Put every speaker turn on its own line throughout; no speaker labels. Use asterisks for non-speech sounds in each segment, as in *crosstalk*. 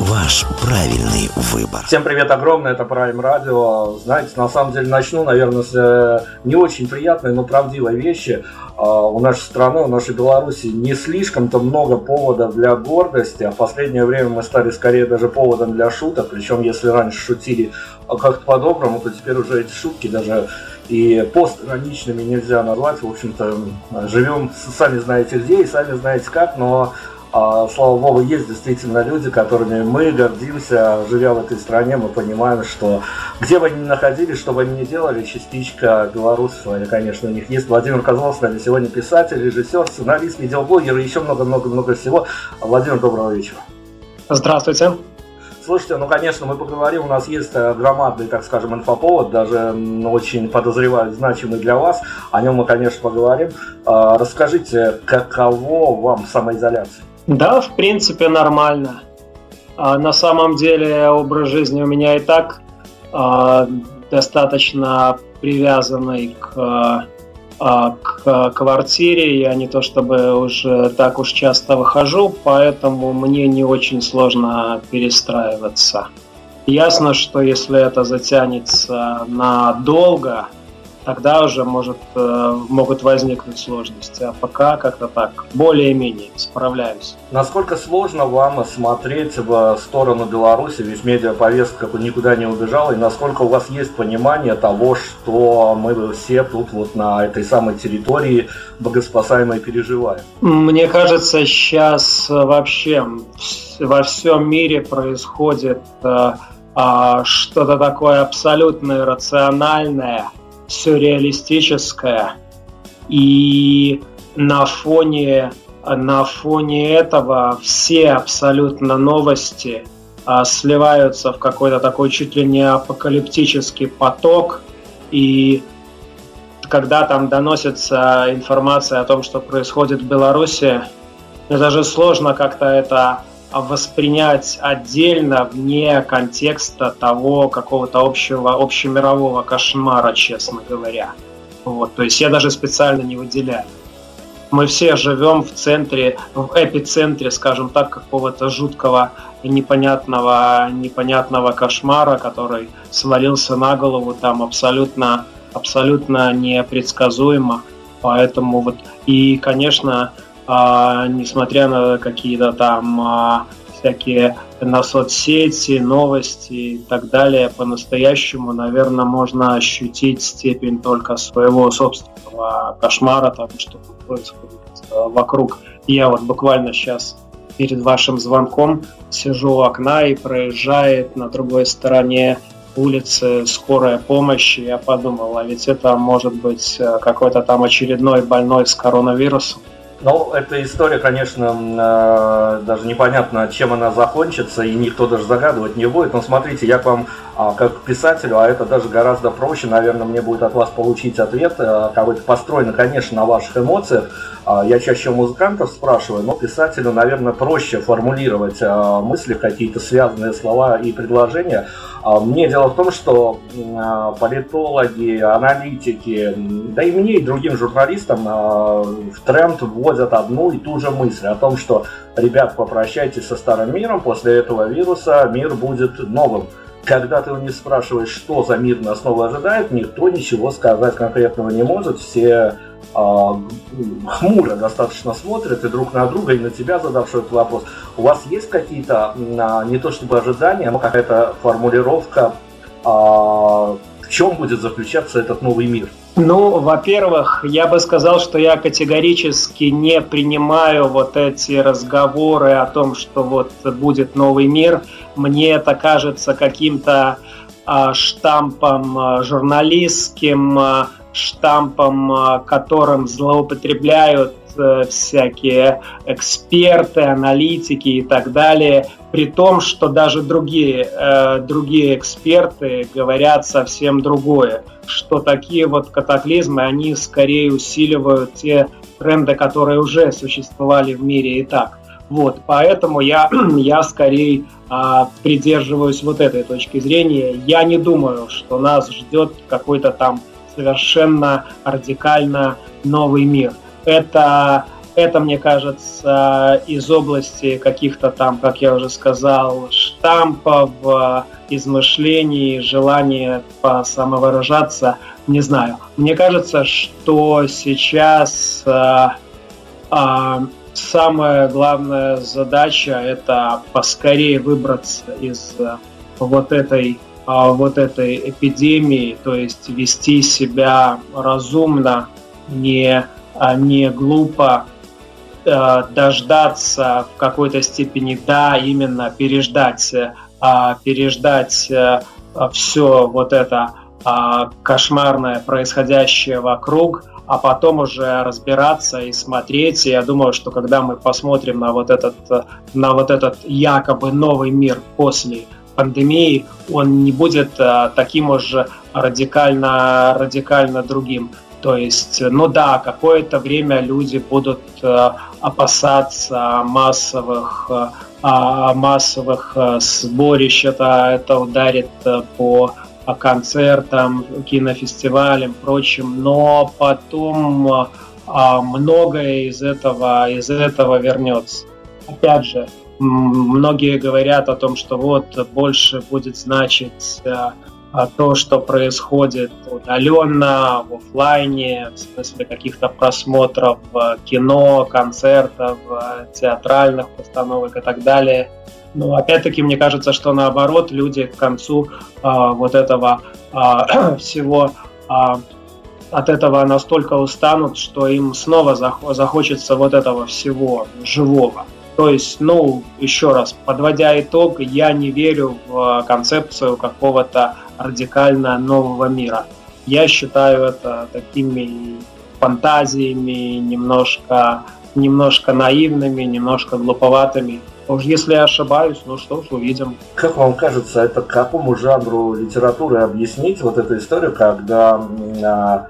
Ваш правильный выбор.
Всем привет огромное, это Prime Radio. Знаете, на самом деле начну, наверное, с э, не очень приятной, но правдивой вещи. А, у нашей страны, у нашей Беларуси не слишком-то много поводов для гордости, а в последнее время мы стали скорее даже поводом для шуток. Причем, если раньше шутили как-то по-доброму, то теперь уже эти шутки даже и постироничными нельзя назвать. В общем-то, живем сами знаете где и сами знаете как, но слава богу, есть действительно люди, которыми мы гордимся, живя в этой стране, мы понимаем, что где бы они ни находились, что бы они ни делали, частичка белорусов, они, конечно, у них есть. Владимир Козлов с нами сегодня писатель, режиссер, сценарист, видеоблогер и еще много-много-много всего. Владимир, доброго вечера.
Здравствуйте.
Слушайте, ну, конечно, мы поговорим, у нас есть э, громадный, так скажем, инфоповод, даже очень подозреваю, значимый для вас. О нем мы, конечно, поговорим. А, расскажите, каково вам самоизоляция?
Да, в принципе, нормально. А на самом деле образ жизни у меня и так а, достаточно привязанный к, а, к квартире. Я не то чтобы уже так уж часто выхожу, поэтому мне не очень сложно перестраиваться. Ясно, что если это затянется надолго, тогда уже может, э, могут возникнуть сложности. А пока как-то так, более-менее справляюсь.
Насколько сложно вам смотреть в сторону Беларуси, ведь медиаповестка никуда не убежала, и насколько у вас есть понимание того, что мы все тут вот на этой самой территории богоспасаемой переживаем?
Мне кажется, сейчас вообще во всем мире происходит э, а, что-то такое абсолютно иррациональное – сюрреалистическое. И на фоне, на фоне этого все абсолютно новости а, сливаются в какой-то такой чуть ли не апокалиптический поток. И когда там доносится информация о том, что происходит в Беларуси, мне даже сложно как-то это воспринять отдельно вне контекста того какого-то общего, общемирового кошмара, честно говоря. Вот, то есть я даже специально не выделяю. Мы все живем в центре, в эпицентре, скажем так, какого-то жуткого, непонятного, непонятного кошмара, который свалился на голову там абсолютно, абсолютно непредсказуемо. Поэтому вот и, конечно, а, несмотря на какие-то там а, всякие на соцсети, новости и так далее, по-настоящему, наверное, можно ощутить степень только своего собственного кошмара, того, что происходит вокруг. Я вот буквально сейчас перед вашим звонком сижу у окна и проезжает на другой стороне улицы скорая помощь, и я подумал, а ведь это может быть э, какой-то там очередной больной с коронавирусом.
Ну, эта история, конечно, э, даже непонятно, чем она закончится, и никто даже загадывать не будет. Но смотрите, я к вам, как писателю, а это даже гораздо проще, наверное, мне будет от вас получить ответ, э, какой-то построен, конечно, на ваших эмоциях. А, я чаще у музыкантов спрашиваю, но писателю, наверное, проще формулировать а, мысли, какие-то связанные слова и предложения. Мне дело в том, что политологи, аналитики, да и мне, и другим журналистам в тренд вводят одну и ту же мысль о том, что, ребят, попрощайтесь со старым миром, после этого вируса мир будет новым. Когда ты у них спрашиваешь, что за мир нас снова ожидает, никто ничего сказать конкретного не может. Все э, хмуро достаточно смотрят и друг на друга, и на тебя задавший этот вопрос. У вас есть какие-то, э, не то чтобы ожидания, но какая-то формулировка, э, в чем будет заключаться этот новый мир?
Ну, во-первых, я бы сказал, что я категорически не принимаю вот эти разговоры о том, что вот будет новый мир. Мне это кажется каким-то а, штампом а, журналистским, а, штампом, которым злоупотребляют всякие эксперты, аналитики и так далее, при том, что даже другие, э, другие эксперты говорят совсем другое, что такие вот катаклизмы, они скорее усиливают те тренды, которые уже существовали в мире и так. Вот, поэтому я, *clears throat* я скорее а, придерживаюсь вот этой точки зрения. Я не думаю, что нас ждет какой-то там совершенно радикально новый мир. Это, это, мне кажется, из области каких-то там, как я уже сказал, штампов, измышлений, желания самовыражаться, не знаю. Мне кажется, что сейчас а, а, самая главная задача это поскорее выбраться из э, вот этой вот этой эпидемии, то есть вести себя разумно, не, не глупо, э, дождаться в какой-то степени, да, именно переждать, а, переждать э, все вот это кошмарное происходящее вокруг – а потом уже разбираться и смотреть. И я думаю, что когда мы посмотрим на вот этот, на вот этот якобы новый мир после пандемии, он не будет а, таким уже радикально, радикально другим. То есть, ну да, какое-то время люди будут а, опасаться массовых, а, массовых сборищ, это, это ударит по концертам, кинофестивалям, прочим, но потом а, многое из этого, из этого вернется. Опять же, многие говорят о том, что вот больше будет значить то, что происходит удаленно, в офлайне, в смысле каких-то просмотров кино, концертов, театральных постановок и так далее – но опять-таки мне кажется, что наоборот люди к концу а, вот этого а, *clears throat* всего а, от этого настолько устанут, что им снова захочется вот этого всего живого. То есть, ну, еще раз, подводя итог, я не верю в концепцию какого-то радикально нового мира. Я считаю это такими фантазиями, немножко, немножко наивными, немножко глуповатыми. Уж если я ошибаюсь, ну что ж, увидим.
Как вам кажется, это какому жанру литературы объяснить вот эту историю, когда а,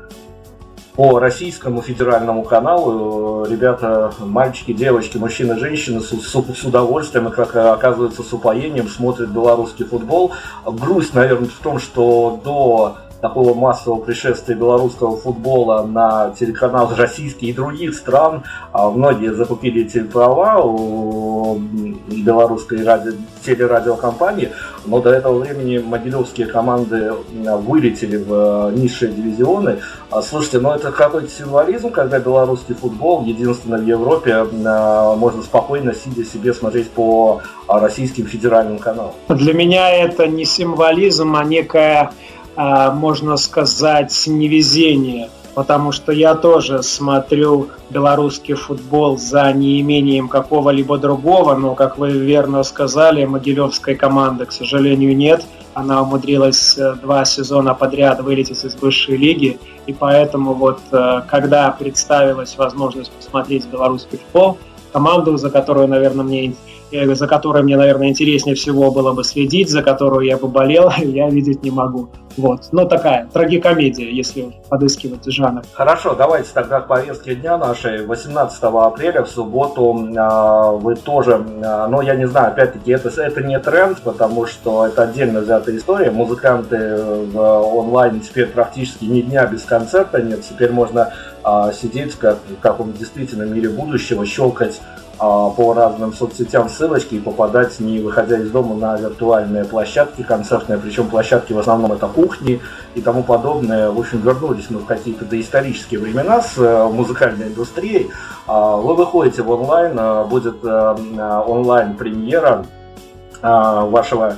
по российскому федеральному каналу ребята, мальчики, девочки, мужчины, женщины с, с, с удовольствием и, как оказывается, с упоением смотрят белорусский футбол. Грусть, наверное, в том, что до такого массового пришествия белорусского футбола на телеканал российские и других стран. А многие закупили эти права у белорусской ради... телерадиокомпании, но до этого времени могилевские команды вылетели в низшие дивизионы. А, слушайте, ну это какой-то символизм, когда белорусский футбол единственный в Европе а, можно спокойно сидя себе смотреть по российским федеральным каналам.
Для меня это не символизм, а некая можно сказать, невезение, потому что я тоже смотрю белорусский футбол за неимением какого-либо другого, но, как вы верно сказали, Могилевской команды, к сожалению, нет. Она умудрилась э, два сезона подряд вылететь из высшей лиги, и поэтому вот, э, когда представилась возможность посмотреть белорусский футбол, команду, за которую, наверное, мне за которой мне, наверное, интереснее всего было бы следить, за которую я бы болел, *laughs* я видеть не могу. Вот. Ну, такая трагикомедия, если подыскивать жанр.
Хорошо, давайте тогда к повестке дня нашей. 18 апреля в субботу э, вы тоже, э, ну, я не знаю, опять-таки, это, это не тренд, потому что это отдельно взятая история. Музыканты в онлайне теперь практически ни дня без концерта нет. Теперь можно э, сидеть как в каком-то действительно мире будущего, щелкать а, по разным соцсетям ссылочки и попадать, не выходя из дома, на виртуальные площадки концертные, причем площадки в основном это кухни и тому подобное. В общем, вернулись мы в какие-то доисторические времена с э, музыкальной индустрией. А, вы выходите в онлайн, э, будет э, онлайн-премьера вашего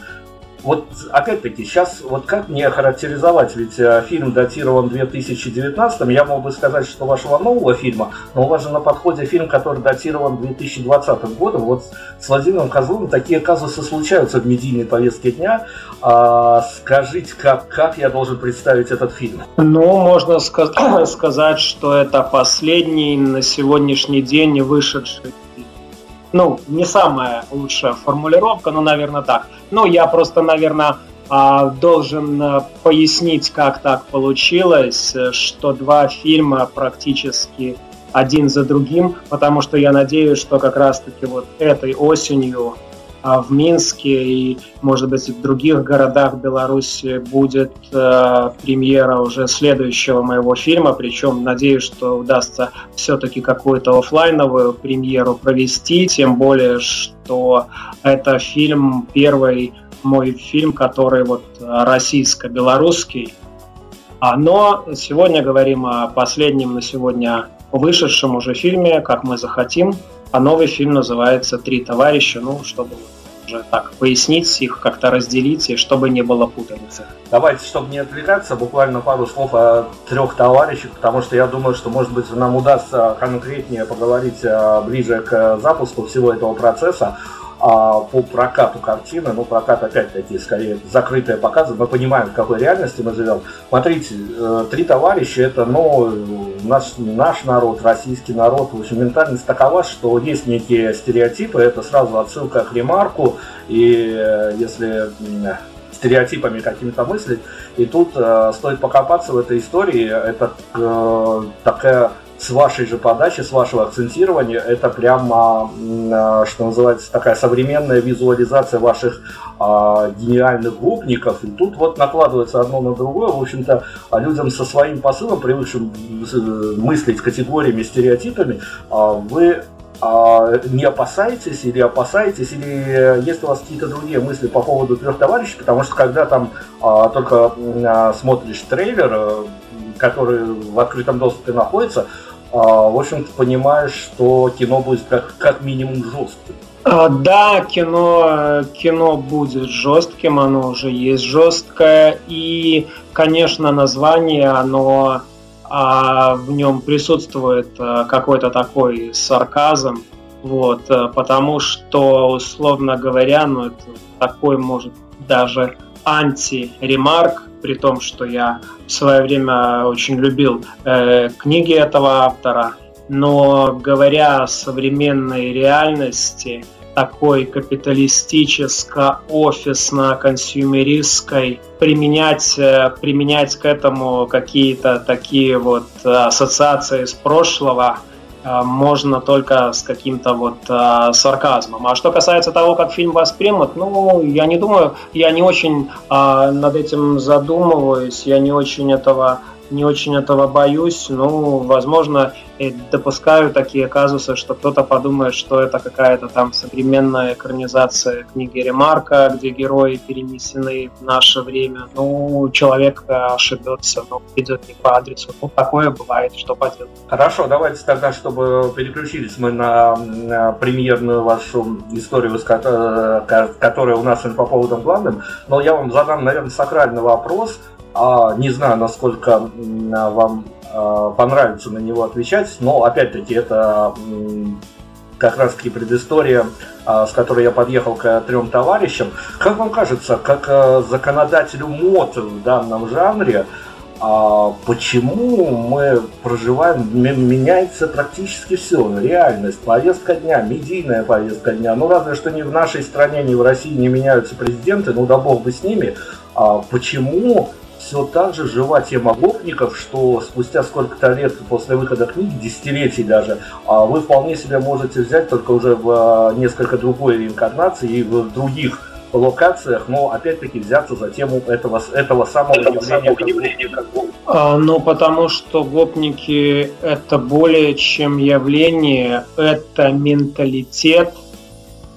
вот опять-таки, сейчас вот как мне характеризовать, ведь э, фильм датирован 2019, я мог бы сказать, что вашего нового фильма, но у вас же на подходе фильм, который датирован 2020 годом, вот с Владимиром Козловым такие казусы случаются в медийной повестке дня. А, скажите, как, как я должен представить этот фильм?
Ну, можно сказ- *coughs* сказать, что это последний на сегодняшний день вышедший ну, не самая лучшая формулировка, но, наверное, так. Ну, я просто, наверное, а, должен э, пояснить, как так получилось, что два фильма практически один за другим, потому что я надеюсь, что как раз-таки вот этой осенью в Минске и, может быть, в других городах Беларуси будет э, премьера уже следующего моего фильма, причем надеюсь, что удастся все-таки какую-то офлайновую премьеру провести, тем более, что это фильм, первый мой фильм, который вот российско-белорусский. А, но сегодня говорим о последнем на сегодня вышедшем уже фильме «Как мы захотим», а новый фильм называется «Три товарища», ну, чтобы уже так пояснить их, как-то разделить, и чтобы не было путаницы.
Давайте, чтобы не отвлекаться, буквально пару слов о трех товарищах, потому что я думаю, что, может быть, нам удастся конкретнее поговорить а, ближе к запуску всего этого процесса а, по прокату картины, ну, прокат, опять-таки, скорее, закрытые показы, мы понимаем, в какой реальности мы живем. Смотрите, э, «Три товарища» — это, ну, наш, наш народ, российский народ, в общем, ментальность такова, что есть некие стереотипы, это сразу отсылка к ремарку, и э, если стереотипами какими-то мыслить, и тут э, стоит покопаться в этой истории, это э, такая с вашей же подачи, с вашего акцентирования, это прямо, а, что называется, такая современная визуализация ваших а, гениальных губников. И тут вот накладывается одно на другое. В общем-то, а людям со своим посылом, привыкшим э, мыслить категориями, стереотипами, а, вы не опасаетесь или опасаетесь, или есть у вас какие-то другие мысли по поводу трех товарищей, потому что когда там а, только а, смотришь трейлер, э, который в открытом доступе находится, в общем-то, понимаешь, что кино будет как, как минимум жестким.
А, да, кино, кино будет жестким, оно уже есть жесткое, и, конечно, название, оно а, в нем присутствует а, какой-то такой сарказм, вот, потому что, условно говоря, ну, это такой, может, даже анти-ремарк, при том, что я в свое время очень любил э, книги этого автора, но говоря о современной реальности, такой капиталистическо-офисно-консюмеристской, применять, э, применять к этому какие-то такие вот ассоциации с прошлого – можно только с каким-то вот э, сарказмом. А что касается того, как фильм воспримут, ну, я не думаю, я не очень э, над этим задумываюсь, я не очень этого не очень этого боюсь. Ну, возможно, допускаю такие казусы, что кто-то подумает, что это какая-то там современная экранизация книги Ремарка, где герои перенесены в наше время. Ну, человек ошибется, но идет не по адресу. Ну, такое бывает, что поделать.
Хорошо, давайте тогда, чтобы переключились мы на, на премьерную вашу историю, которая у нас по поводом главным, но я вам задам, наверное, сакральный вопрос – не знаю, насколько вам а, понравится на него отвечать, но опять-таки это как раз таки предыстория, а, с которой я подъехал к трем товарищам. Как вам кажется, как законодателю мод в данном жанре, почему мы проживаем, меняется практически все, реальность, повестка дня, медийная повестка дня. Ну, разве что ни в нашей стране, ни в России не меняются президенты, ну да бог бы с ними. Почему все так же жива тема гопников, что спустя сколько-то лет после выхода книги, десятилетий даже, а вы вполне себе можете взять только уже в а, несколько другой реинкарнации и в других локациях, но опять-таки взяться за тему этого, этого самого этого явления, самого явления как
а, Ну, потому что гопники это более чем явление, это менталитет,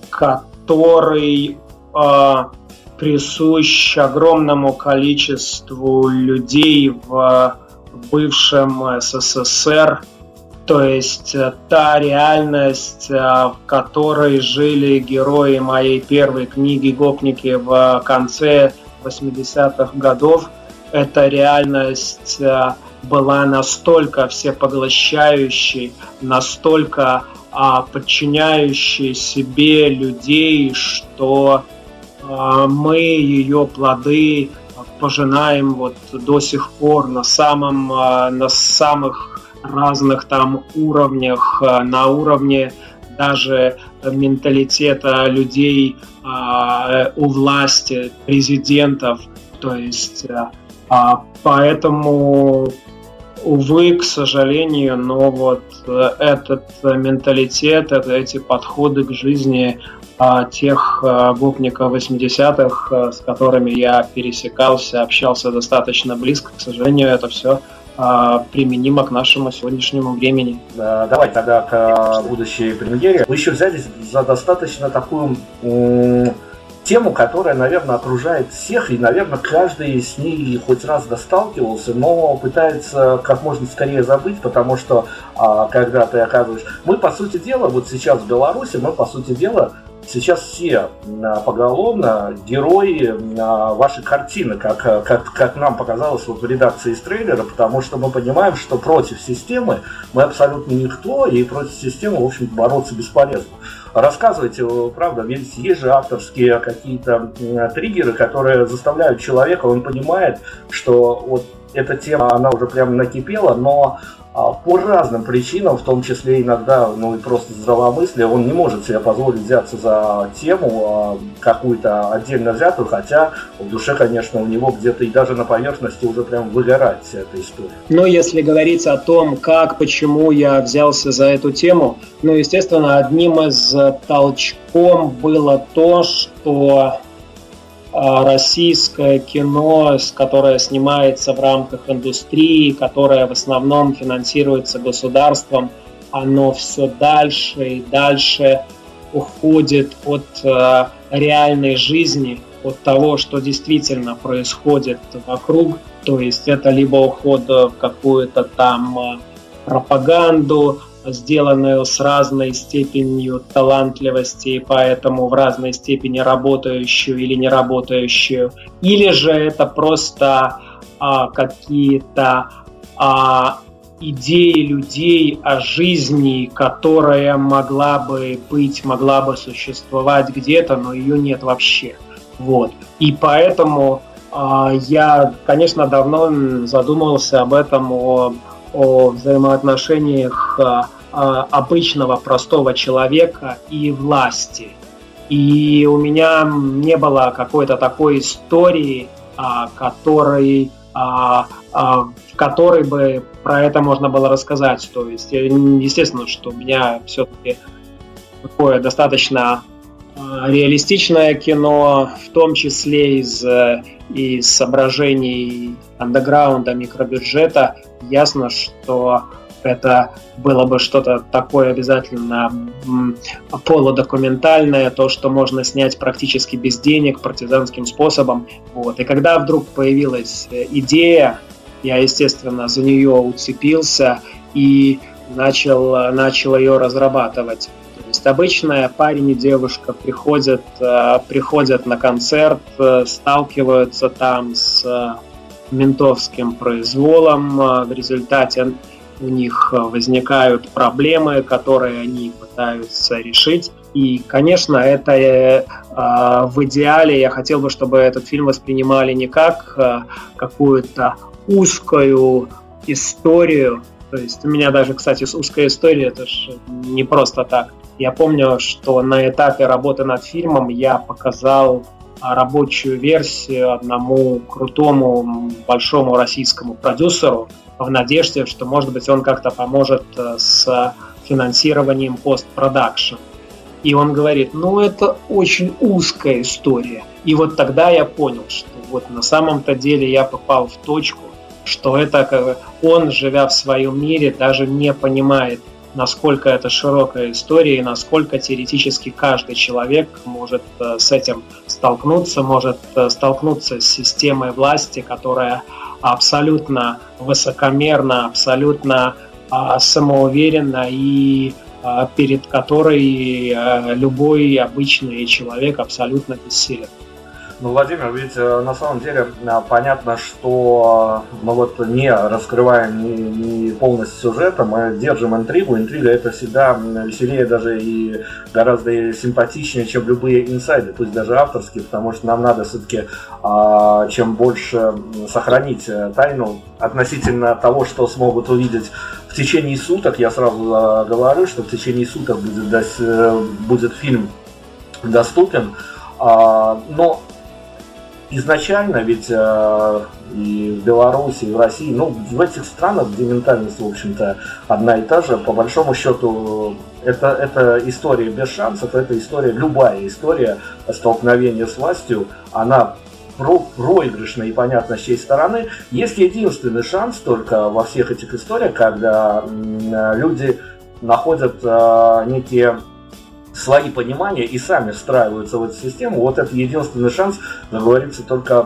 который а, присущ огромному количеству людей в бывшем СССР, То есть э, та реальность, в которой жили герои моей первой книги «Гопники» в конце 80-х годов, эта реальность была настолько всепоглощающей, настолько а, подчиняющей себе людей, что мы ее плоды пожинаем вот до сих пор на самом а, на самых разных там уровнях, а, на уровне даже менталитета людей а, у власти, президентов. То есть а, поэтому увы, к сожалению, но вот э, этот менталитет, это, эти подходы к жизни а, тех а, гопников 80-х, с которыми я пересекался, общался достаточно близко, к сожалению, это все применимо к нашему сегодняшнему времени.
Давай тогда к будущей премьере. Вы еще взялись за достаточно такую тему, которая, наверное, окружает всех, и, наверное, каждый с ней хоть раз досталкивался, но пытается как можно скорее забыть, потому что а, когда ты оказываешь... Мы, по сути дела, вот сейчас в Беларуси, мы, по сути дела, сейчас все а, поголовно герои а, вашей картины, как, как, как нам показалось вот в редакции из трейлера, потому что мы понимаем, что против системы мы абсолютно никто, и против системы, в общем бороться бесполезно. Рассказывайте, правда, ведь есть же авторские какие-то триггеры, которые заставляют человека, он понимает, что вот эта тема, она уже прям накипела, но а, по разным причинам, в том числе иногда, ну и просто здравомыслие, он не может себе позволить взяться за тему а, какую-то отдельно взятую, хотя в душе, конечно, у него где-то и даже на поверхности уже прям выгорает вся эта история.
Но если говорить о том, как, почему я взялся за эту тему, ну, естественно, одним из толчком было то, что российское кино, которое снимается в рамках индустрии, которое в основном финансируется государством, оно все дальше и дальше уходит от э, реальной жизни, от того, что действительно происходит вокруг. То есть это либо уход в какую-то там э, пропаганду, сделанную с разной степенью талантливости, и поэтому в разной степени работающую или не работающую, или же это просто а, какие-то а, идеи людей о жизни, которая могла бы быть, могла бы существовать где-то, но ее нет вообще. Вот. И поэтому а, я, конечно, давно задумывался об этом, о о взаимоотношениях а, а, обычного простого человека и власти. И у меня не было какой-то такой истории, а, которой, в которой бы про это можно было рассказать. То есть, естественно, что у меня все-таки такое достаточно реалистичное кино, в том числе из, из соображений андеграунда, микробюджета, ясно, что это было бы что-то такое обязательно полудокументальное, то, что можно снять практически без денег, партизанским способом. Вот. И когда вдруг появилась э, идея, я, естественно, за нее уцепился и начал, начал ее разрабатывать. Есть обычная парень и девушка приходят, э, приходят на концерт, э, сталкиваются там с ментовским произволом. В результате у них возникают проблемы, которые они пытаются решить. И, конечно, это э, в идеале я хотел бы, чтобы этот фильм воспринимали не как какую-то узкую историю. То есть у меня даже, кстати, узкая история, это же не просто так. Я помню, что на этапе работы над фильмом я показал рабочую версию одному крутому большому российскому продюсеру в надежде, что, может быть, он как-то поможет э, с финансированием постпродакшн. И он говорит, ну это очень узкая история. И вот тогда я понял, что вот на самом-то деле я попал в точку, что это он, живя в своем мире, даже не понимает, насколько это широкая история и насколько теоретически каждый человек может э, с этим столкнуться, может э, столкнуться с системой власти, которая абсолютно высокомерно, абсолютно а, самоуверенно и а, перед которой а, любой обычный человек абсолютно бессилен.
Ну, Владимир, ведь э, на самом деле э, понятно, что э, мы вот не раскрываем не, не полностью сюжета, мы держим интригу. Интрига это всегда веселее даже и гораздо симпатичнее, чем любые инсайды, пусть даже авторские, потому что нам надо все-таки а, чем больше сохранить тайну относительно того, что смогут увидеть в течение суток. Я сразу говорю, что в течение суток будет, будет фильм доступен. А, но изначально ведь э, и в Беларуси, и в России, ну, в этих странах, где ментальность, в общем-то, одна и та же, по большому счету, это, это история без шансов, это история, любая история столкновения с властью, она про проигрышная и понятно с чьей стороны. Есть единственный шанс только во всех этих историях, когда люди находят э, некие свои понимания и сами встраиваются в эту систему, вот это единственный шанс, договориться только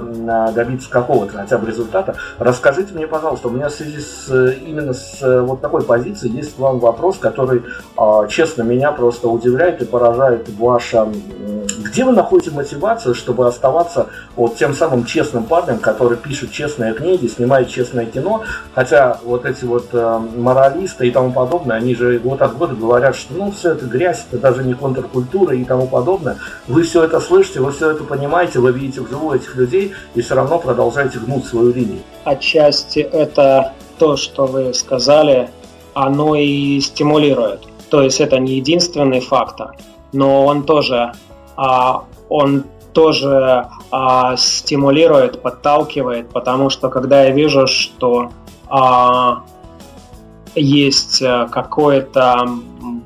добиться какого-то хотя бы результата. Расскажите мне, пожалуйста, у меня в связи с именно с вот такой позицией есть к вам вопрос, который, а, честно, меня просто удивляет и поражает ваша... Где вы находите мотивацию, чтобы оставаться вот тем самым честным парнем, который пишет честные книги, снимает честное кино, хотя вот эти вот э, моралисты и тому подобное, они же год от года говорят, что ну все это грязь, это даже не контркультуры и тому подобное. Вы все это слышите, вы все это понимаете, вы видите вживую этих людей и все равно продолжаете гнуть свою линию.
Отчасти это то, что вы сказали, оно и стимулирует. То есть это не единственный фактор, но он тоже, а, он тоже а, стимулирует, подталкивает, потому что когда я вижу, что а, есть э, какое-то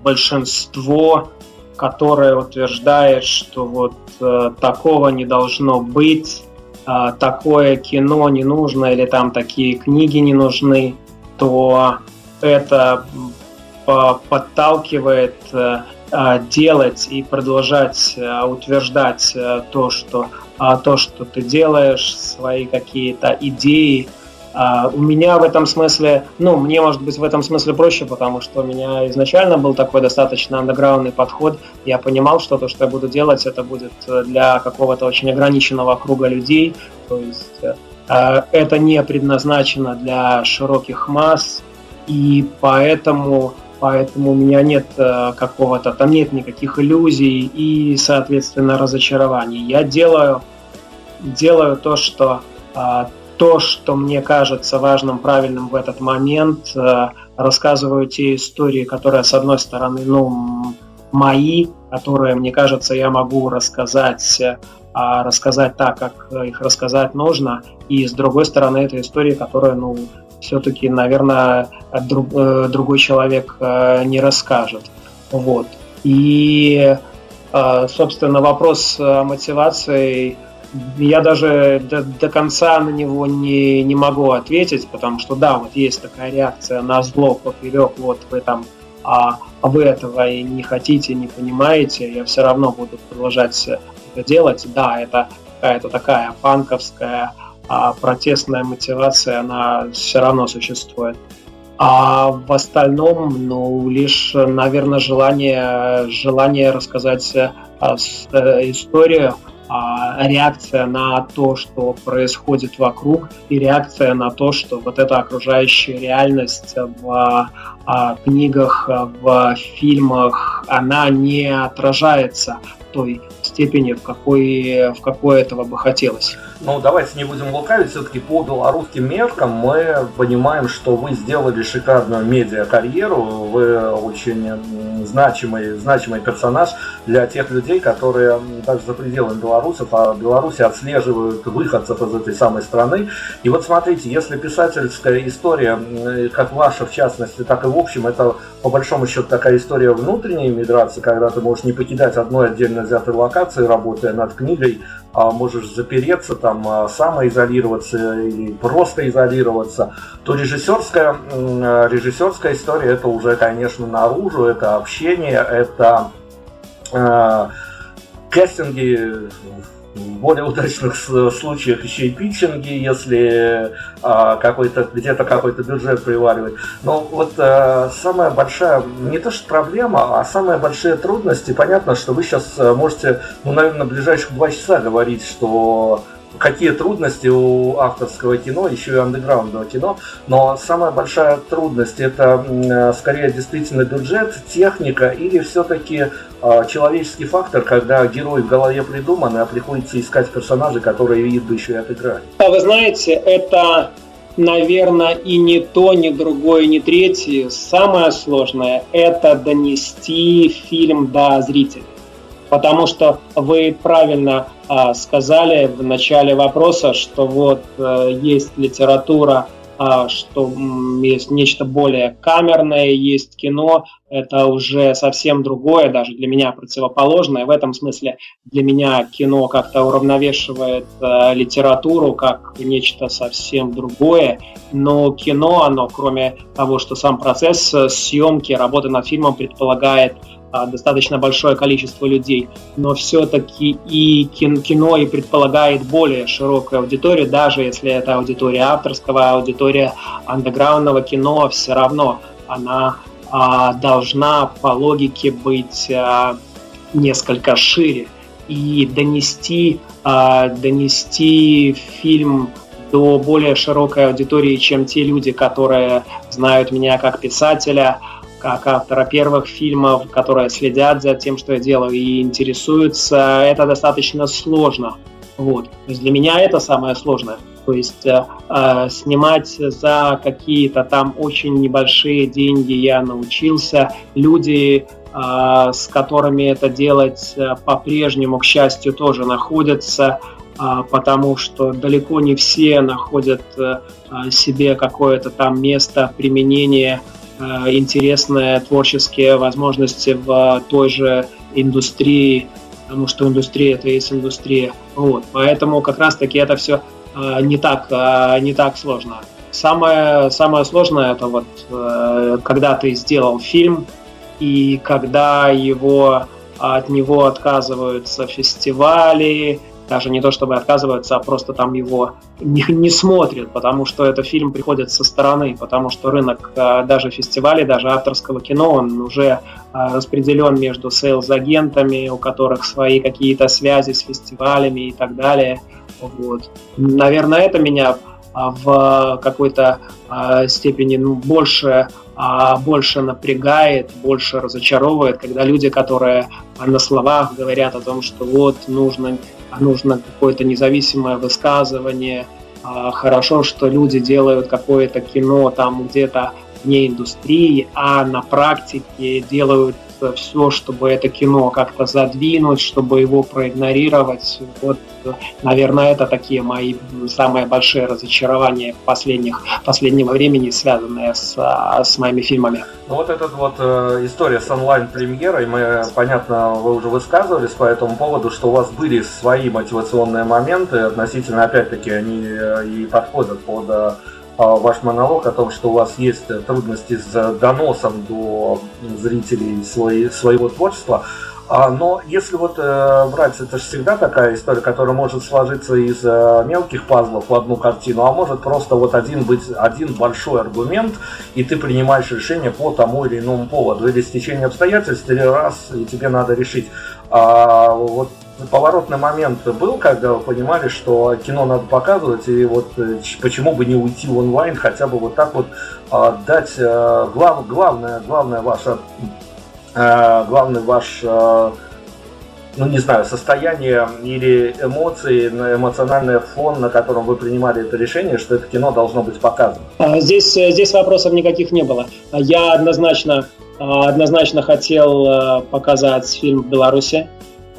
большинство которая утверждает, что вот э, такого не должно быть, э, такое кино не нужно или там такие книги не нужны, то это подталкивает э, э, делать и продолжать э, утверждать э, то, что то, что ты делаешь, свои какие-то идеи, а у меня в этом смысле, ну, мне может быть в этом смысле проще, потому что у меня изначально был такой достаточно андеграундный подход. Я понимал, что то, что я буду делать, это будет для какого-то очень ограниченного круга людей. То есть э, это не предназначено для широких масс, и поэтому поэтому у меня нет э, какого-то, там нет никаких иллюзий и, соответственно, разочарований. Я делаю, делаю то, что э, то, что мне кажется важным, правильным в этот момент. Э, рассказываю те истории, которые, с одной стороны, ну, мои, которые, мне кажется, я могу рассказать, а рассказать так, как их рассказать нужно. И, с другой стороны, это истории, которые, ну, все-таки, наверное, друг, э, другой человек э, не расскажет. Вот. И, собственно, вопрос мотивации я даже до, до конца на него не, не могу ответить, потому что да, вот есть такая реакция на зло поперек, вот вы там а, вы этого и не хотите, не понимаете, я все равно буду продолжать это делать. Да, это какая-то такая панковская а, протестная мотивация, она все равно существует. А в остальном, ну, лишь, наверное, желание, желание рассказать а, э, историю, а, реакция на то, что происходит вокруг, и реакция на то, что вот эта окружающая реальность в а, книгах, в фильмах, она не отражается той степени, в какой, в какой этого бы хотелось.
Ну, давайте не будем лукавить, все-таки по белорусским меркам мы понимаем, что вы сделали шикарную медиа-карьеру, вы очень значимый, значимый персонаж для тех людей, которые даже за пределами Беларуси, по Беларуси отслеживают выходцев из этой самой страны. И вот смотрите, если писательская история, как ваша в частности, так и в общем, это по большому счету такая история внутренней миграции, когда ты можешь не покидать одной отдельно взятой локации, работая над книгой, а можешь запереться там, а, самоизолироваться или просто изолироваться, то режиссерская, режиссерская история это уже, конечно, наружу, это общение, это э, кастинги в более удачных случаях еще и питчинги, если а, какой-то где-то какой-то бюджет приваривает. Но вот а, самая большая, не то что проблема, а самые большие трудности, понятно, что вы сейчас э, можете, ну, наверное, в ближайших два часа говорить, что какие трудности у авторского кино, еще и андеграундного кино, но самая большая трудность это э, скорее действительно бюджет, техника или все-таки э, человеческий фактор, когда герой в голове придуман, а приходится искать персонажей, которые видно еще и отыграли.
А вы знаете, это наверное, и не то, ни другое, ни третье. Самое сложное – это донести фильм до зрителя потому что вы правильно а, сказали в начале вопроса, что вот а, есть литература, а, что м, есть нечто более камерное, есть кино, это уже совсем другое, даже для меня противоположное. В этом смысле для меня кино как-то уравновешивает а, литературу как нечто совсем другое, но кино, оно кроме того, что сам процесс съемки, работы над фильмом предполагает а, достаточно большое количество людей, но все-таки и кино и предполагает более широкую аудиторию, даже если это аудитория авторского, аудитория андеграундного кино, все равно она а, должна по логике быть а, несколько шире и донести, а, донести фильм до более широкой аудитории, чем те люди, которые знают меня как писателя, как автора первых фильмов, которые следят за тем, что я делаю и интересуются, это достаточно сложно. Вот. То есть для меня это самое сложное. То есть э, э, снимать за какие-то там очень небольшие деньги я научился. Люди, э, с которыми это делать э, по-прежнему, к счастью, тоже находятся, э, потому что далеко не все находят э, себе какое-то там место применения Э, интересные творческие возможности в той же индустрии, потому что индустрия это есть индустрия. Вот. Поэтому как раз-таки это все э, не так, э, не так сложно. Самое, самое сложное это вот когда ты сделал фильм и когда его от него отказываются фестивали, даже не то чтобы отказываются, а просто там его не, не смотрят, потому что этот фильм приходит со стороны, потому что рынок а, даже фестивалей, даже авторского кино, он уже а, распределен между сейлз-агентами, у которых свои какие-то связи с фестивалями и так далее. Вот. Наверное, это меня а, в какой-то степени ну, больше, больше напрягает, больше разочаровывает, когда люди, которые на словах говорят о том, что вот нужно нужно какое-то независимое высказывание. А, хорошо, что люди делают какое-то кино там где-то вне индустрии, а на практике делают все, чтобы это кино как-то задвинуть, чтобы его проигнорировать. Вот, наверное, это такие мои самые большие разочарования последних, последнего времени, связанные с, с моими фильмами.
Ну вот эта вот э, история с онлайн-премьерой, мы, понятно, вы уже высказывались по этому поводу, что у вас были свои мотивационные моменты, относительно, опять-таки, они э, и подходят под э, ваш монолог о том, что у вас есть трудности с доносом до зрителей свои, своего творчества. А, но если вот э, брать, это же всегда такая история, которая может сложиться из э, мелких пазлов в одну картину, а может просто вот один быть один большой аргумент, и ты принимаешь решение по тому или иному поводу, или с течением обстоятельств, или раз, и тебе надо решить. А, вот поворотный момент был, когда вы понимали, что кино надо показывать, и вот э, почему бы не уйти в онлайн, хотя бы вот так вот а, дать э, глав, главное, главное ваше, э, главный ваш ну не знаю, состояние или эмоции, эмоциональный фон, на котором вы принимали это решение, что это кино должно быть показано?
А, здесь, здесь вопросов никаких не было. Я однозначно, однозначно хотел показать фильм в Беларуси.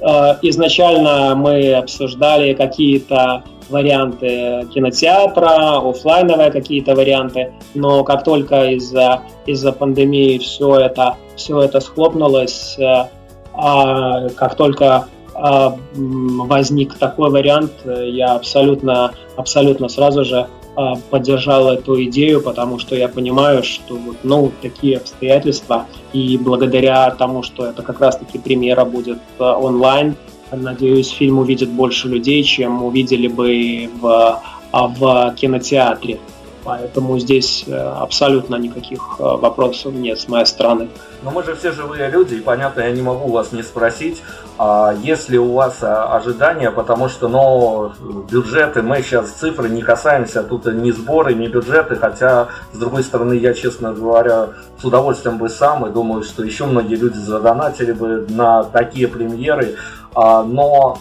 Э, изначально мы обсуждали какие-то варианты кинотеатра, офлайновые какие-то варианты, но как только из-за из-за пандемии все это все это схлопнулось, э, а как только а, возник такой вариант, я абсолютно абсолютно сразу же поддержал эту идею, потому что я понимаю, что вот, ну, такие обстоятельства, и благодаря тому, что это как раз-таки премьера будет а, онлайн, Надеюсь, фильм увидит больше людей, чем увидели бы в, в кинотеатре. Поэтому здесь э, абсолютно никаких э, вопросов нет с моей стороны.
Но мы же все живые люди, и понятно, я не могу вас не спросить, а есть ли у вас а, ожидания, потому что, ну, бюджеты, мы сейчас цифры не касаемся, тут ни сборы, ни бюджеты, хотя, с другой стороны, я, честно говоря, с удовольствием бы сам, и думаю, что еще многие люди задонатили бы на такие премьеры, но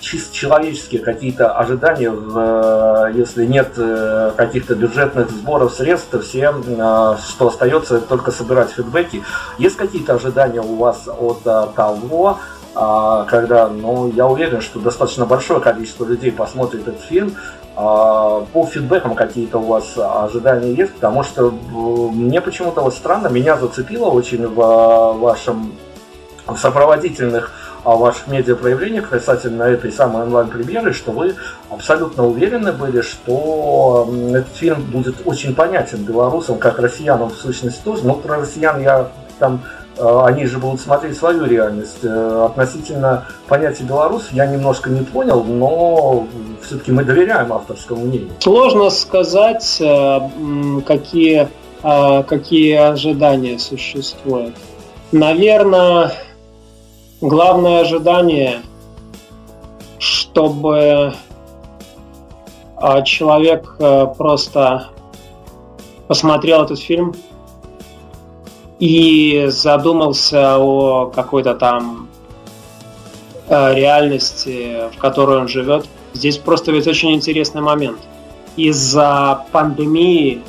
чисто человеческие какие-то ожидания, э, если нет э, каких-то бюджетных сборов средств, то э, что остается, только собирать фидбэки. Есть какие-то ожидания у вас от того, а, когда, ну, я уверен, что достаточно большое количество людей посмотрит этот фильм, а, по фидбэкам какие-то у вас ожидания есть, потому что мне почему-то вот странно, меня зацепило очень в вашем в сопроводительных о ваших медиапроявлениях касательно этой самой онлайн-премьеры, что вы абсолютно уверены были, что этот фильм будет очень понятен белорусам, как россиянам в сущности тоже. Но про россиян я там э, они же будут смотреть свою реальность. Э, относительно понятия белорус я немножко не понял, но все-таки мы доверяем авторскому мнению.
Сложно сказать, э, какие, какие ожидания существуют. Наверное, Главное ожидание, чтобы а, человек э, просто посмотрел этот фильм и задумался о какой-то там э, реальности, в которой он живет. Здесь просто ведь очень интересный момент. Из-за пандемии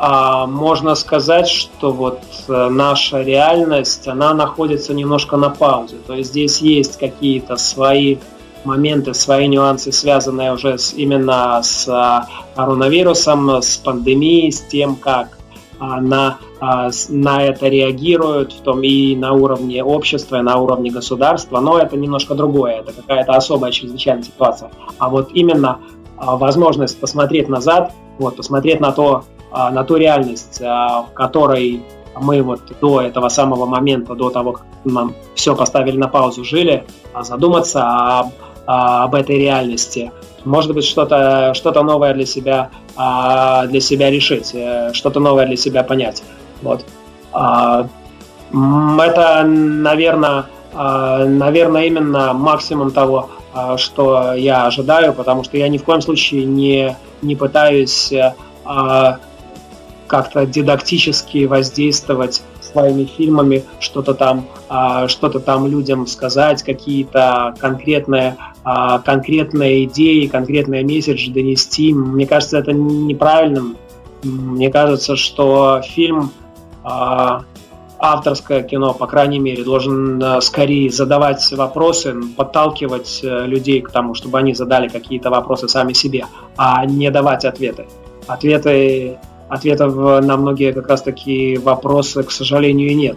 можно сказать, что вот э, наша реальность, она находится немножко на паузе. То есть здесь есть какие-то свои моменты, свои нюансы, связанные уже с, именно с а, коронавирусом, с пандемией, с тем, как а, на, а, на это реагируют, в том и на уровне общества, и на уровне государства, но это немножко другое, это какая-то особая чрезвычайная ситуация. А вот именно возможность посмотреть назад, вот, посмотреть на то, а, на ту реальность, а, в которой мы вот до этого самого момента, до того, как нам все поставили на паузу, жили, а задуматься об, об этой реальности. Может быть, что-то что новое для себя, для себя решить, э, что-то новое для себя понять. Вот. Это, наверное, наверное, именно максимум того, что я ожидаю, потому что я ни в коем случае не, не пытаюсь как-то дидактически воздействовать своими фильмами, что-то там, а, что-то там людям сказать, какие-то конкретные, а, конкретные идеи, конкретные месседжи донести. Мне кажется, это неправильным. Мне кажется, что фильм а, авторское кино, по крайней мере, должен скорее задавать вопросы, подталкивать э, людей к тому, чтобы они задали какие-то вопросы сами себе, а не давать ответы. Ответы Ответов на многие как раз таки вопросы, к сожалению, нет.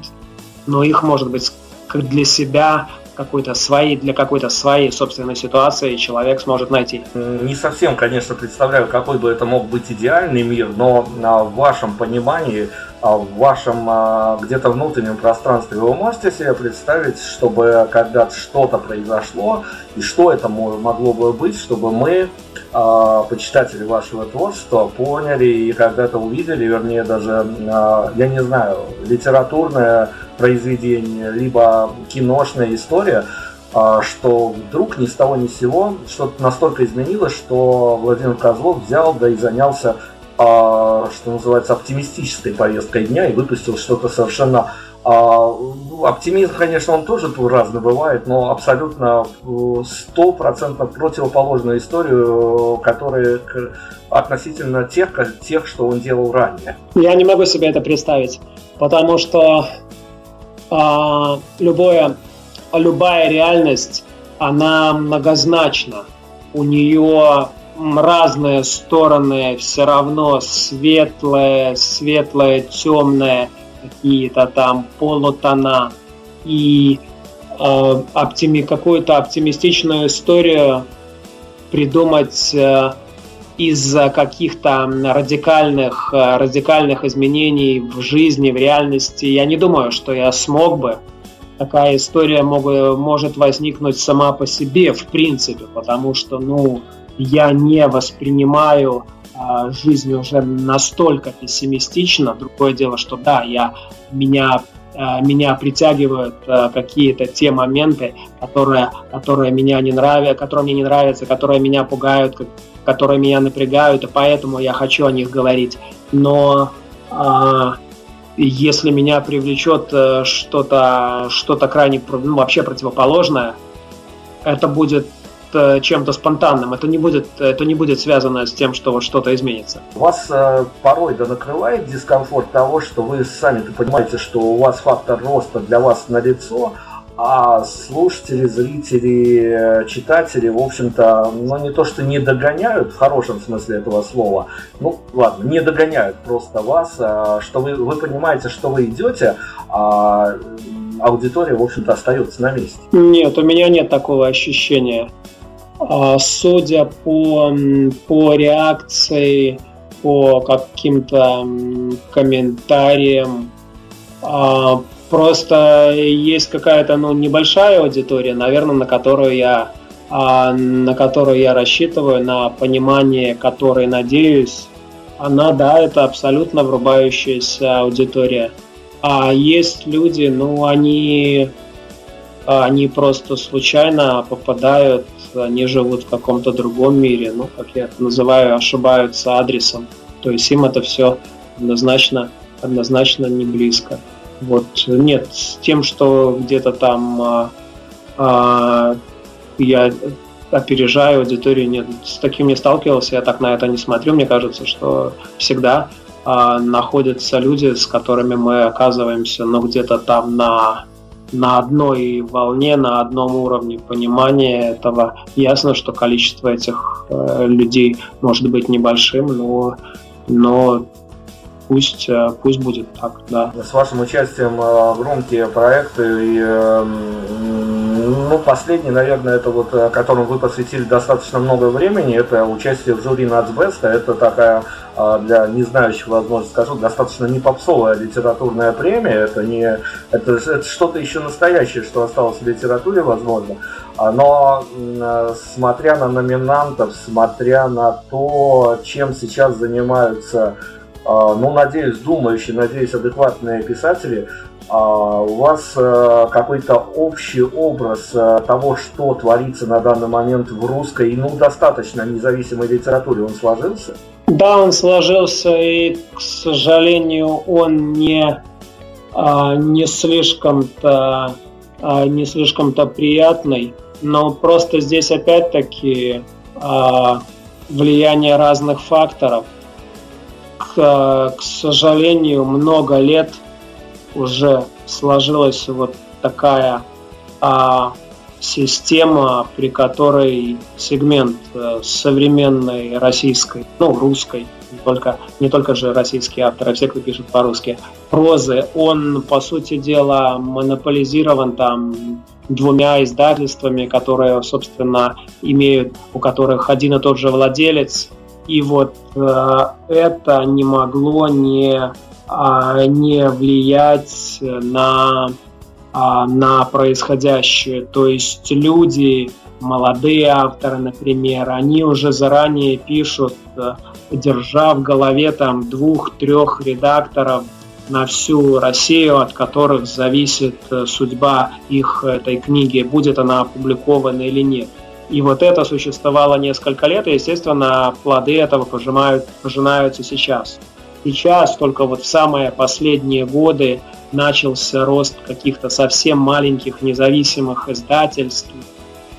Но их может быть для себя какой-то своей, для какой-то своей собственной ситуации человек сможет найти.
Не совсем, конечно, представляю, какой бы это мог быть идеальный мир, но в вашем понимании, а, в вашем а, где-то внутреннем пространстве вы можете себе представить, чтобы когда что-то произошло, и что это могло бы быть, чтобы мы а, почитатели вашего творчества поняли и когда-то увидели, вернее даже, а, я не знаю, литературное произведение, либо киношная история, а, что вдруг ни с того ни с сего что-то настолько изменилось, что Владимир Козлов взял, да и занялся, что называется, оптимистической повесткой дня и выпустил что-то совершенно а, оптимизм, конечно, он тоже разный бывает, но абсолютно э, стопроцентно противоположную историю, которая относительно тех, тех, что он делал ранее.
Я не могу себе это представить, потому что а, любое, любая реальность, она многозначна. У нее разные стороны, все равно светлое, светлое, темное – какие-то там полутона и э, оптими, какую-то оптимистичную историю придумать э, из-за каких-то радикальных, радикальных изменений в жизни, в реальности, я не думаю, что я смог бы. такая история мог, может возникнуть сама по себе, в принципе, потому что, ну, я не воспринимаю а, жизнь уже настолько пессимистично. Другое дело, что да, я, меня, а, меня притягивают а, какие-то те моменты, которые, которые, меня не нравятся, которые мне не нравятся, которые меня пугают, которые меня напрягают, и поэтому я хочу о них говорить. Но если меня привлечет э, что-то что крайне ну, вообще противоположное, это будет э, чем-то спонтанным. Это не будет, это не будет связано с тем, что что-то изменится.
Вас э, порой да накрывает дискомфорт того, что вы сами-то понимаете, что у вас фактор роста для вас налицо, а слушатели, зрители, читатели, в общем-то, ну не то что не догоняют в хорошем смысле этого слова, ну ладно, не догоняют просто вас, а, что вы, вы понимаете, что вы идете, а аудитория, в общем-то, остается на месте.
Нет, у меня нет такого ощущения. А, судя по, по реакции, по каким-то комментариям, а, Просто есть какая-то ну, небольшая аудитория, наверное, на которую я а, на которую я рассчитываю, на понимание которой надеюсь. Она, да, это абсолютно врубающаяся аудитория. А есть люди, ну, они, они просто случайно попадают, они живут в каком-то другом мире, ну, как я это называю, ошибаются адресом. То есть им это все однозначно, однозначно не близко. Вот нет, с тем, что где-то там а, а, я опережаю аудиторию, нет, с таким не сталкивался, я так на это не смотрю. Мне кажется, что всегда а, находятся люди, с которыми мы оказываемся, ну, где-то там на на одной волне, на одном уровне понимания этого. Ясно, что количество этих э, людей может быть небольшим, но, но пусть, э, пусть будет так, да.
С вашим участием э, громкие проекты и эм, ну, последний, наверное, это вот, э, которому вы посвятили достаточно много времени, это участие в жюри Нацбеста. Это такая, для не знающих, возможно, скажу, достаточно не попсовая литературная премия. Это не это, это что-то еще настоящее, что осталось в литературе, возможно. А, но смотря на номинантов, смотря на то, чем сейчас занимаются а, ну, надеюсь, думающие, надеюсь, адекватные писатели, а, у вас э, какой-то общий образ э, того, что творится на данный момент в русской, ну, достаточно независимой литературе, он сложился?
Да, он сложился, и, к сожалению, он не, а, не слишком-то не слишком-то приятный, но просто здесь опять-таки влияние разных факторов – к, к сожалению, много лет уже сложилась вот такая а, система, при которой сегмент а, современной российской, ну, русской, не только, не только же российские авторы, а все, кто пишет по-русски, прозы, он, по сути дела, монополизирован там двумя издательствами, которые, собственно, имеют, у которых один и тот же владелец, и вот э, это не могло не, э, не влиять на, э, на происходящее. То есть люди, молодые авторы, например, они уже заранее пишут, э, держа в голове там двух-трех редакторов на всю Россию, от которых зависит э, судьба их этой книги, будет она опубликована или нет. И вот это существовало несколько лет, и, естественно, плоды этого пожимают, пожинаются сейчас. Сейчас, только вот в самые последние годы, начался рост каких-то совсем маленьких независимых издательств,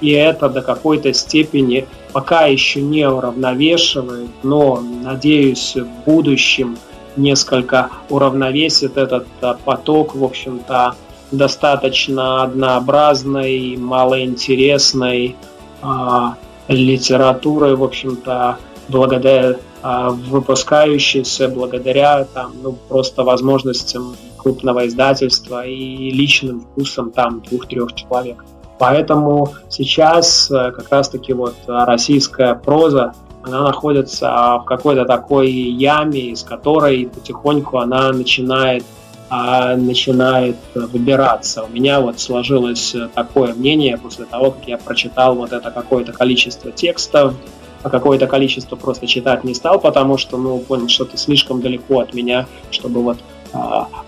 и это до какой-то степени пока еще не уравновешивает, но, надеюсь, в будущем несколько уравновесит этот а, поток, в общем-то, достаточно однообразной, малоинтересной, а, литературой, в общем-то, благодаря а, выпускающейся, благодаря там, ну, просто возможностям крупного издательства и личным вкусом там двух-трех человек. Поэтому сейчас э, как раз-таки вот российская проза, она находится в какой-то такой яме, из которой потихоньку она начинает а, начинает выбираться. У меня вот сложилось такое мнение после того, как я прочитал вот это какое-то количество текстов, а какое-то количество просто читать не стал, потому что, ну, понял, что это слишком далеко от меня, чтобы вот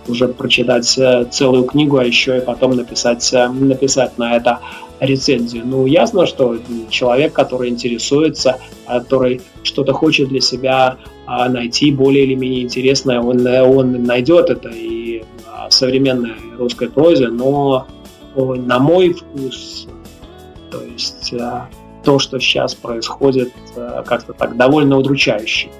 уже прочитать э, целую книгу, а еще и потом написать, э, написать на это рецензию. Ну, ясно, что человек, который интересуется, который что-то хочет для себя а, найти более или менее интересное, он, он найдет это и в современной русской прозе, но на мой вкус, то есть э, то, что сейчас происходит, как-то так довольно удручающе.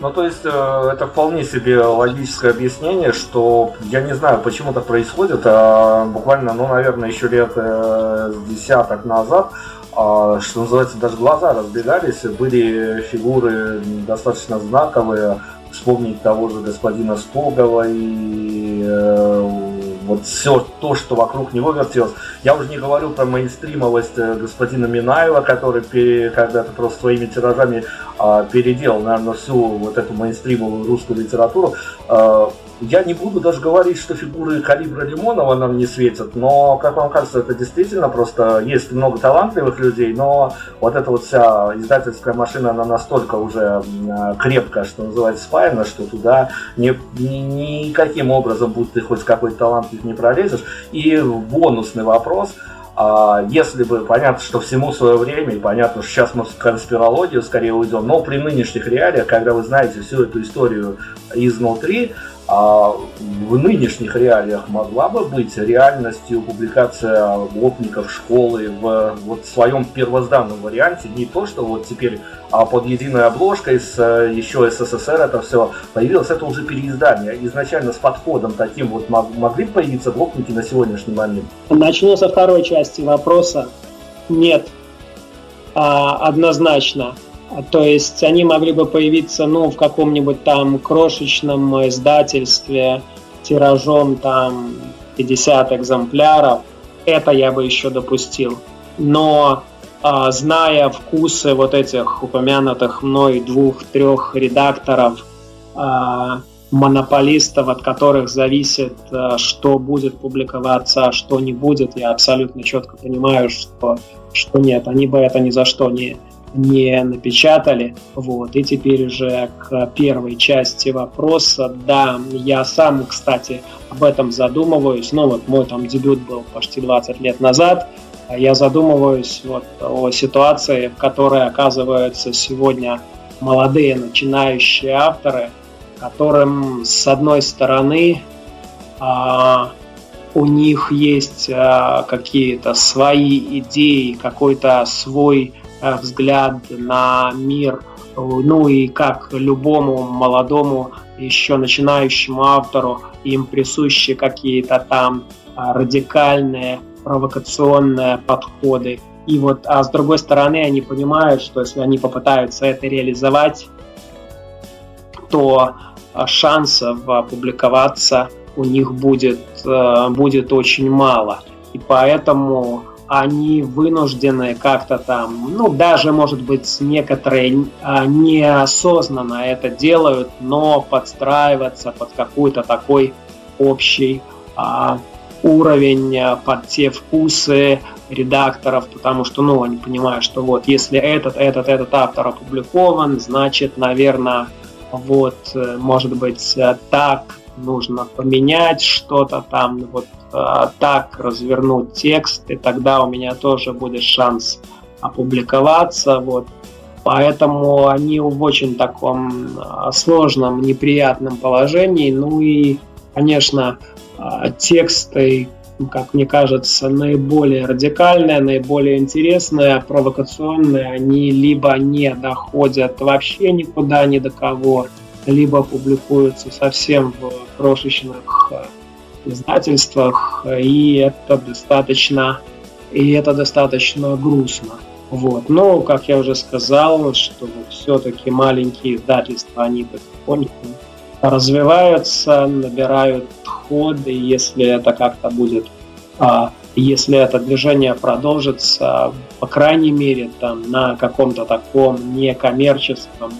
Ну, то есть, э, это вполне себе логическое объяснение, что я не знаю, почему так происходит, а буквально, ну, наверное, еще лет э, десяток назад, а, что называется, даже глаза разбегались, были фигуры достаточно знаковые, вспомнить того же господина Стогова и э, вот все то, что вокруг него вертелось. Я уже не говорю про мейнстримовость э, господина Минаева, который когда-то просто своими тиражами а, переделал, наверное, всю вот эту мейнстримовую русскую литературу. Я не буду даже говорить, что фигуры калибра Лимонова нам не светят, но, как вам кажется, это действительно просто есть много талантливых людей, но вот эта вот вся издательская машина, она настолько уже крепкая, что называется, спаяна, что туда ни, ни, никаким образом, будь ты хоть какой-то талантлив, не пролезешь. И бонусный вопрос – а если бы, понятно, что всему свое время, и понятно, что сейчас мы в конспирологию скорее уйдем, но при нынешних реалиях, когда вы знаете всю эту историю изнутри, а в нынешних реалиях могла бы быть реальностью публикация гопников школы в вот своем первозданном варианте, не то, что вот теперь а под единой обложкой с э, еще СССР это все появилось, это уже переиздание. Изначально с подходом таким вот могли появиться гопники на сегодняшний момент?
Начну со второй части вопроса. Нет, а, однозначно. То есть они могли бы появиться ну, в каком-нибудь там крошечном издательстве тиражом там 50 экземпляров. Это я бы еще допустил. Но а, зная вкусы вот этих упомянутых мной двух-трех редакторов, а, монополистов, от которых зависит, а, что будет публиковаться, а что не будет, я абсолютно четко понимаю, что, что нет, они бы это ни за что не, не напечатали. Вот. И теперь уже к первой части вопроса. Да, я сам, кстати, об этом задумываюсь. Ну вот мой там дебют был почти 20 лет назад. Я задумываюсь вот о ситуации, в которой оказываются сегодня молодые начинающие авторы, которым с одной стороны а, у них есть а, какие-то свои идеи, какой-то свой взгляд на мир, ну и как любому молодому еще начинающему автору им присущи какие-то там а, радикальные, провокационные подходы. И вот, а с другой стороны, они понимают, что если они попытаются это реализовать, то шансов опубликоваться у них будет, э, будет очень мало. И поэтому они вынуждены как-то там, ну, даже, может быть, некоторые а, неосознанно это делают, но подстраиваться под какой-то такой общий а, уровень, а, под те вкусы редакторов, потому что, ну, они понимают, что вот, если этот, этот, этот автор опубликован, значит, наверное, вот, э, может быть, э, так нужно поменять что-то там, вот так развернуть текст, и тогда у меня тоже будет шанс опубликоваться. Вот. Поэтому они в очень таком э, сложном, неприятном положении. Ну и, конечно, э, тексты, как мне кажется, наиболее радикальные, наиболее интересные, провокационные, они либо не доходят вообще никуда, ни до кого, либо публикуются совсем в крошечных э, издательствах, и это достаточно, и это достаточно грустно. Вот. Но, как я уже сказал, что все-таки маленькие издательства, они потихоньку развиваются, набирают ход, и если это как-то будет, а, если это движение продолжится, по крайней мере, там, на каком-то таком некоммерческом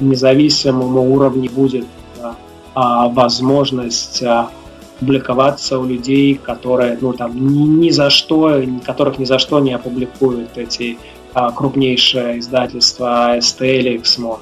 независимом уровне будет а, возможность а, публиковаться у людей, которые, ну, там, ни, за что, которых ни за что не опубликуют эти а, крупнейшие издательства АСТ или XMO.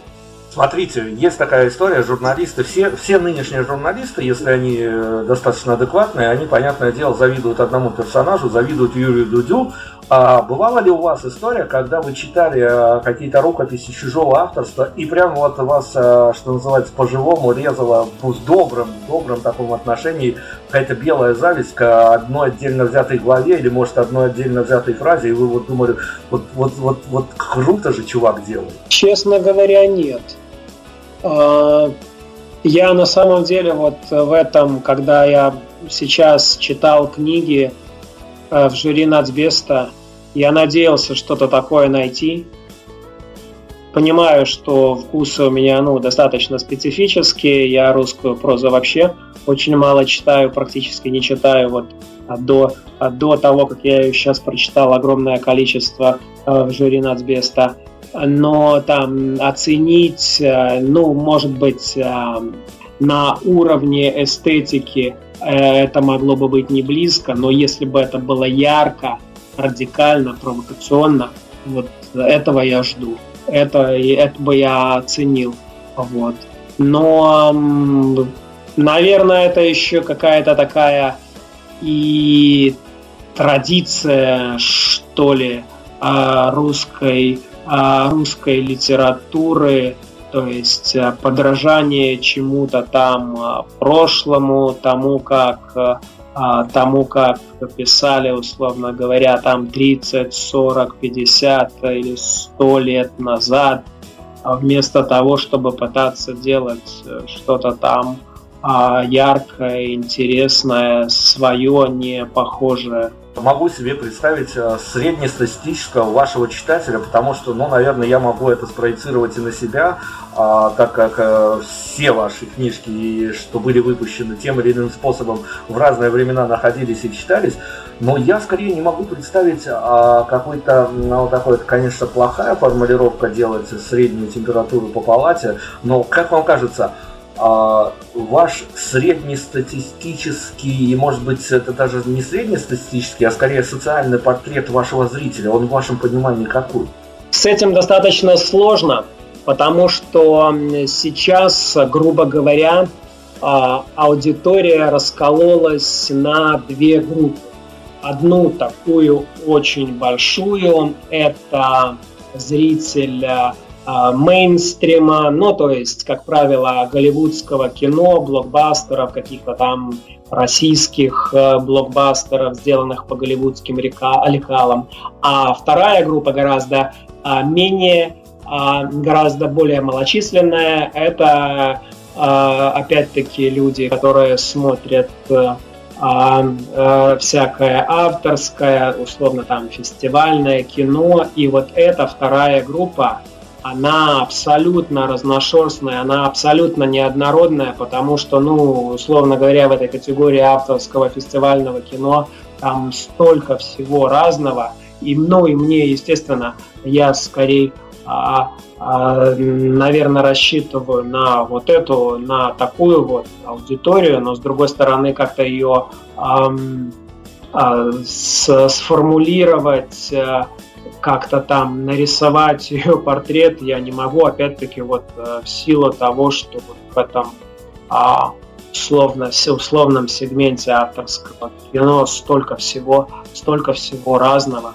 Смотрите, есть такая история, журналисты, все, все нынешние журналисты, если они э, достаточно адекватные, они, понятное дело, завидуют одному персонажу, завидуют Юрию Дудю. А бывала ли у вас история, когда вы читали э, какие-то рукописи чужого авторства, и прямо вот вас, э, что называется, по-живому резала в добром, добром таком отношении какая-то белая зависть к одной отдельно взятой главе или, может, одной отдельно взятой фразе, и вы вот думали, вот, вот, вот, вот круто же чувак делает?
Честно говоря, нет. А, я на самом деле вот в этом, когда я сейчас читал книги в жюри Нацбеста, я надеялся что-то такое найти. Понимаю, что вкусы у меня ну, достаточно специфические. Я русскую прозу вообще очень мало читаю, практически не читаю. Вот до, до того, как я ее сейчас прочитал огромное количество э, в жюри Нацбеста но там оценить, э, ну, может быть, э, на уровне эстетики э, это могло бы быть не близко, но если бы это было ярко, радикально, провокационно, вот этого я жду. Это, это бы я оценил. Вот. Но, наверное, это еще какая-то такая и традиция, что ли, русской а, русской литературы, то есть а, подражание чему-то там а, прошлому, тому как тому, как писали, условно говоря, там 30, 40, 50 или 100 лет назад, вместо того, чтобы пытаться делать э, что-то там яркое, интересное, свое, не похожее.
Могу себе представить э, среднестатистического вашего читателя, потому что, ну, наверное, я могу это спроецировать и на себя, а, так как э, все ваши книжки, что были выпущены тем или иным способом, в разные времена находились и читались, но я скорее не могу представить а, какой-то, ну, такой, конечно, плохая формулировка делать среднюю температуру по палате, но, как вам кажется, а, ваш среднестатистический, и может быть это даже не среднестатистический, а скорее социальный портрет вашего зрителя, он в вашем понимании какой?
С этим достаточно сложно, потому что сейчас, грубо говоря, а, аудитория раскололась на две группы. Одну такую очень большую – это зритель а, мейнстрима, ну, то есть, как правило, голливудского кино, блокбастеров, каких-то там российских э, блокбастеров, сделанных по голливудским лекалам. А вторая группа гораздо а, менее, а, гораздо более малочисленная. Это, опять-таки, люди, которые смотрят э, э, всякое авторское, условно там фестивальное кино. И вот эта вторая группа, она абсолютно разношерстная, она абсолютно неоднородная, потому что, ну, условно говоря, в этой категории авторского фестивального кино там столько всего разного. И, ну, и мне, естественно, я скорее, а, а, наверное, рассчитываю на вот эту, на такую вот аудиторию, но с другой стороны как-то ее а, с, сформулировать а, как-то там нарисовать *laughs* ее портрет я не могу, опять-таки вот э, в силу того, что вот в этом а, условно, условном сегменте авторского кино столько всего, столько всего разного.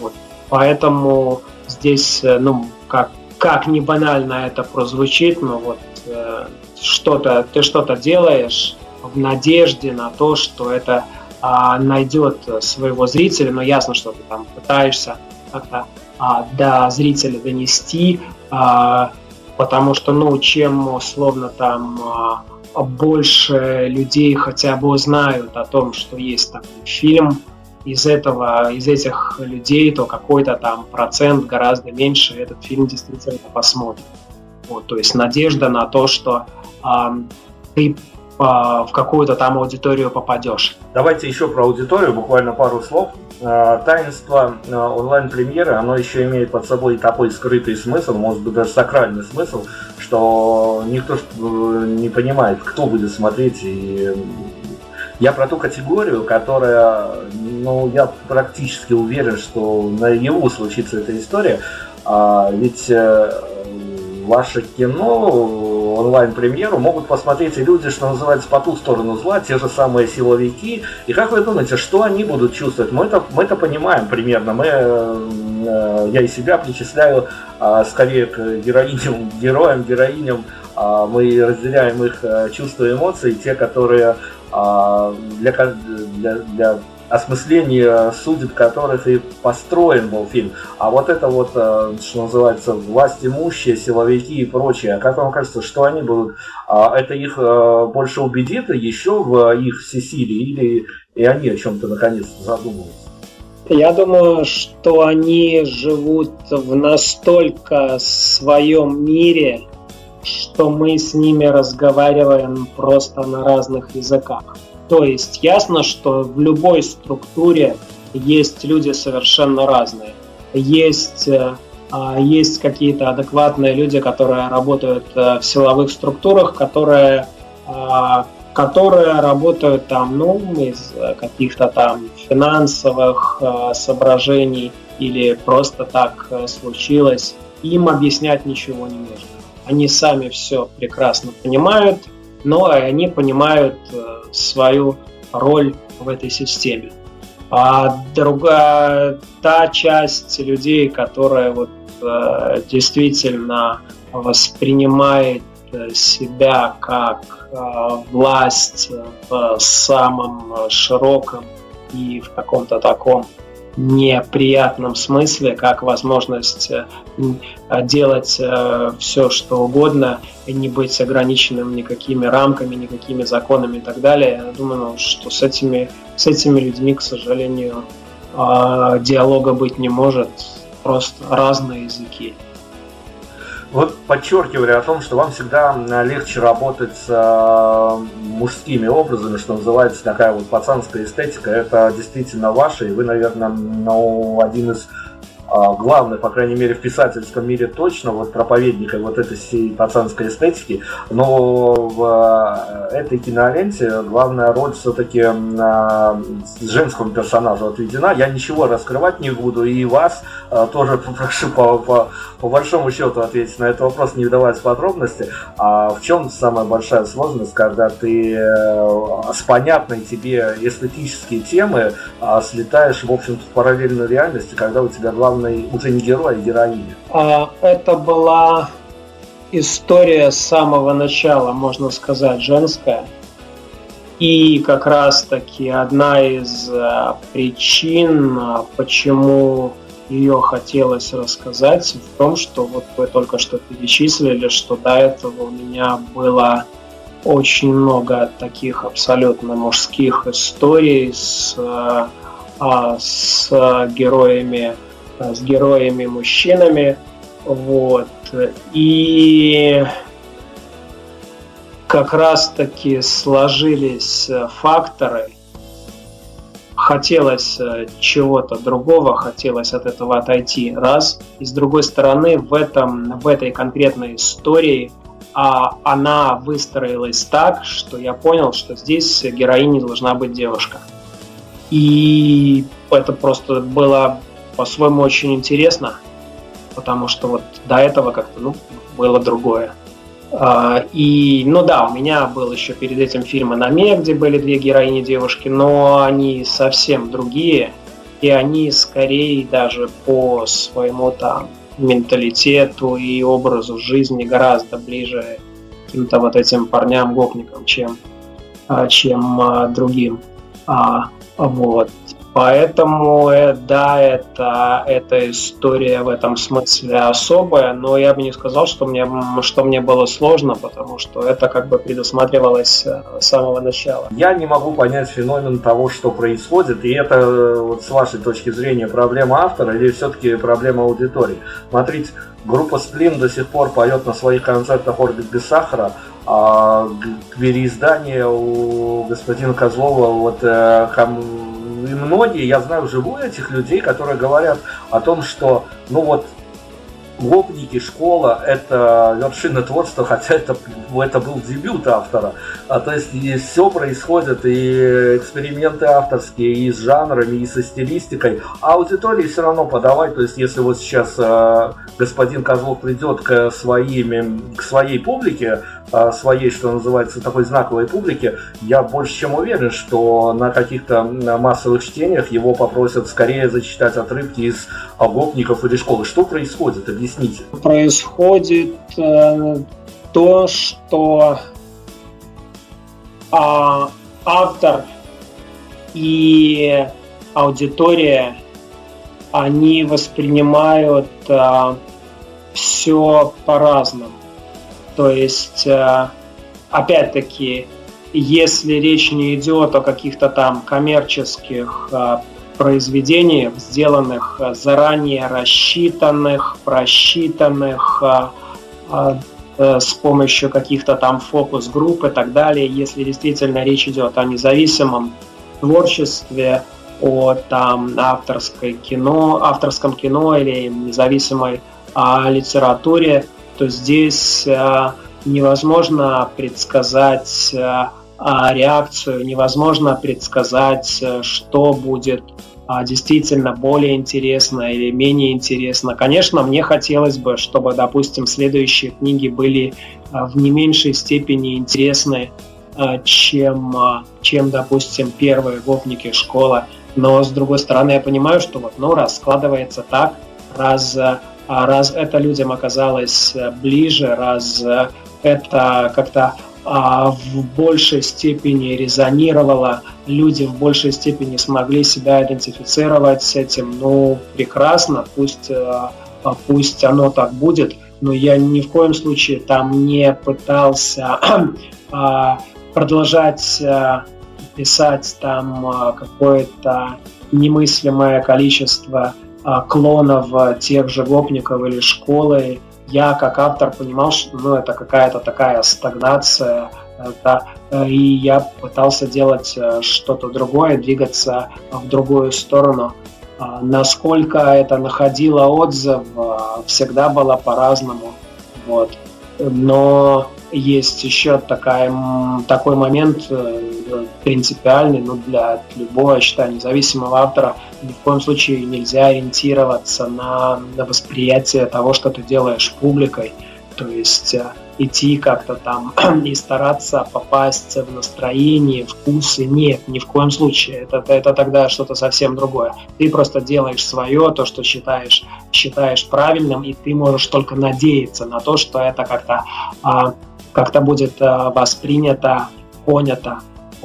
Вот. Поэтому здесь, э, ну, как, как не банально это прозвучит, но вот э, что-то, ты что-то делаешь в надежде на то, что это а, найдет своего зрителя, но ясно, что ты там пытаешься как-то а, до зрителя донести, а, потому что, ну, чем условно там а, больше людей хотя бы узнают о том, что есть такой фильм, из этого, из этих людей, то какой-то там процент гораздо меньше этот фильм действительно посмотрит. Вот, то есть надежда на то, что э, ты в какую-то там аудиторию попадешь.
Давайте еще про аудиторию, буквально пару слов. А, таинство а, онлайн-премьеры, оно еще имеет под собой такой скрытый смысл, может быть даже сакральный смысл, что никто не понимает, кто будет смотреть и Я про ту категорию, которая, ну, я практически уверен, что на его случится эта история. А, ведь э, ваше кино, онлайн-премьеру могут посмотреть и люди, что называется, по ту сторону зла, те же самые силовики. И как вы думаете, что они будут чувствовать? Мы это, мы это понимаем примерно. Мы, э, я и себя причисляю а, скорее к героиням, героям, героиням. А, мы разделяем их э, чувства и эмоции, те, которые для, для, для осмысление судеб которых и построен был фильм. А вот это вот, э, что называется, власть имущие, силовики и прочее, а как вам кажется, что они будут, а это их э, больше убедит еще в их всесилии или и они о чем-то наконец задумываются?
Я думаю, что они живут в настолько своем мире, что мы с ними разговариваем просто на разных языках. То есть ясно, что в любой структуре есть люди совершенно разные. Есть, э, а, есть какие-то адекватные люди, которые работают э, в силовых структурах, которые, а, которые работают там, ну, из каких-то там финансовых э, соображений или просто так случилось. Им объяснять ничего не нужно. Они сами все прекрасно понимают, но они понимают э, свою роль в этой системе. А другая, та часть людей, которая вот э, действительно воспринимает э, себя как власть в самом широком и в каком-то таком неприятном смысле, как возможность э, делать э, все, что угодно, и не быть ограниченным никакими рамками, никакими законами и так далее. Я думаю, ну, что с этими, с этими людьми, к сожалению, а, диалога быть не может, просто разные языки
вот подчеркивали о том, что вам всегда легче работать с э, мужскими образами, что называется такая вот пацанская эстетика. Это действительно ваше, и вы, наверное, ну, один из а, главный, по крайней мере, в писательском мире точно, вот проповедника вот этой всей пацанской эстетики, но в а, этой киноленте главная роль все-таки женскому персонажу отведена. Я ничего раскрывать не буду, и вас тоже попрошу по, по, по большому счету ответить на этот вопрос, не вдаваясь в подробности. А в чем самая большая сложность, когда ты э, с понятной тебе эстетические темы слетаешь, в общем-то, в параллельную реальность, когда у тебя главной уже не герой, а героиня?
А, это была история с самого начала, можно сказать, женская. И как раз-таки одна из а, причин, а, почему ее хотелось рассказать, в том, что вот вы только что перечислили, что до этого у меня было очень много таких абсолютно мужских историй с, а, с героями с героями-мужчинами. Вот. И как раз-таки сложились э, факторы. Хотелось э, чего-то другого, хотелось от этого отойти. Раз. И с другой стороны, в, этом, в этой конкретной истории а, она выстроилась так, что я понял, что здесь героиней должна быть девушка. И это просто было по-своему очень интересно, потому что вот до этого как-то ну, было другое. А, и, ну да, у меня был еще перед этим фильм «Анаме», где были две героини девушки, но они совсем другие, и они скорее даже по своему там менталитету и образу жизни гораздо ближе каким-то вот этим парням-гопникам, чем, а, чем а, другим. Вот. Поэтому, э, да, это, эта история в этом смысле особая, но я бы не сказал, что мне, что мне было сложно, потому что это как бы предусматривалось э, с самого начала.
Я не могу понять феномен того, что происходит, и это э, вот с вашей точки зрения проблема автора или все-таки проблема аудитории. Смотрите, группа Сплин до сих пор поет на своих концертах «Орбит без сахара», а переиздание у господина Козлова вот и многие, я знаю вживую этих людей, которые говорят о том, что, ну вот, Гопники, школа – это вершина творчества, хотя это, это был дебют автора. А, то есть и все происходит, и эксперименты авторские, и с жанрами, и со стилистикой. А аудитории все равно подавать. То есть если вот сейчас э, господин Козлов придет к, своим, к своей публике, своей, что называется, такой знаковой публике, я больше чем уверен, что на каких-то массовых чтениях его попросят скорее зачитать отрывки из гопников или школы. Что происходит? Объясните.
Происходит э, то, что а, автор и аудитория, они воспринимают а, все по-разному. То есть, а, опять-таки, если речь не идет о каких-то там коммерческих а, произведениях, сделанных заранее рассчитанных, просчитанных, Э, с помощью каких-то там фокус-групп и так далее, если действительно речь идет о независимом творчестве, о там авторской кино, авторском кино или независимой а, литературе, то здесь а, невозможно предсказать а, реакцию, невозможно предсказать, что будет а, действительно более интересно или менее интересно. Конечно, мне хотелось бы, чтобы, допустим, следующие книги были в не меньшей степени интересны, чем, чем допустим, первые «Гопники. Школа». Но, с другой стороны, я понимаю, что вот, ну, раз складывается так, раз, раз это людям оказалось ближе, раз это как-то а, в большей степени резонировало, люди в большей степени смогли себя идентифицировать с этим. Ну, прекрасно, пусть, а, пусть оно так будет, но я ни в коем случае там не пытался *clears throat* а, продолжать писать там какое-то немыслимое количество клонов тех же гопников или школы я как автор понимал, что ну, это какая-то такая стагнация, это, э, и я пытался делать э, что-то другое, двигаться в другую сторону. А, насколько это находило отзыв, э, всегда было по-разному. Вот. Но есть еще такая, такой момент принципиальный ну, для любого, я считаю, независимого автора. Ни в коем случае нельзя ориентироваться на, на восприятие того, что ты делаешь публикой. То есть э, идти как-то там *clears throat* и стараться попасть в настроение, вкусы. Нет, ни в коем случае. Это, это тогда что-то совсем другое. Ты просто делаешь свое, то, что считаешь, считаешь правильным, и ты можешь только надеяться на то, что это как-то а, как-то будет а, воспринято, понято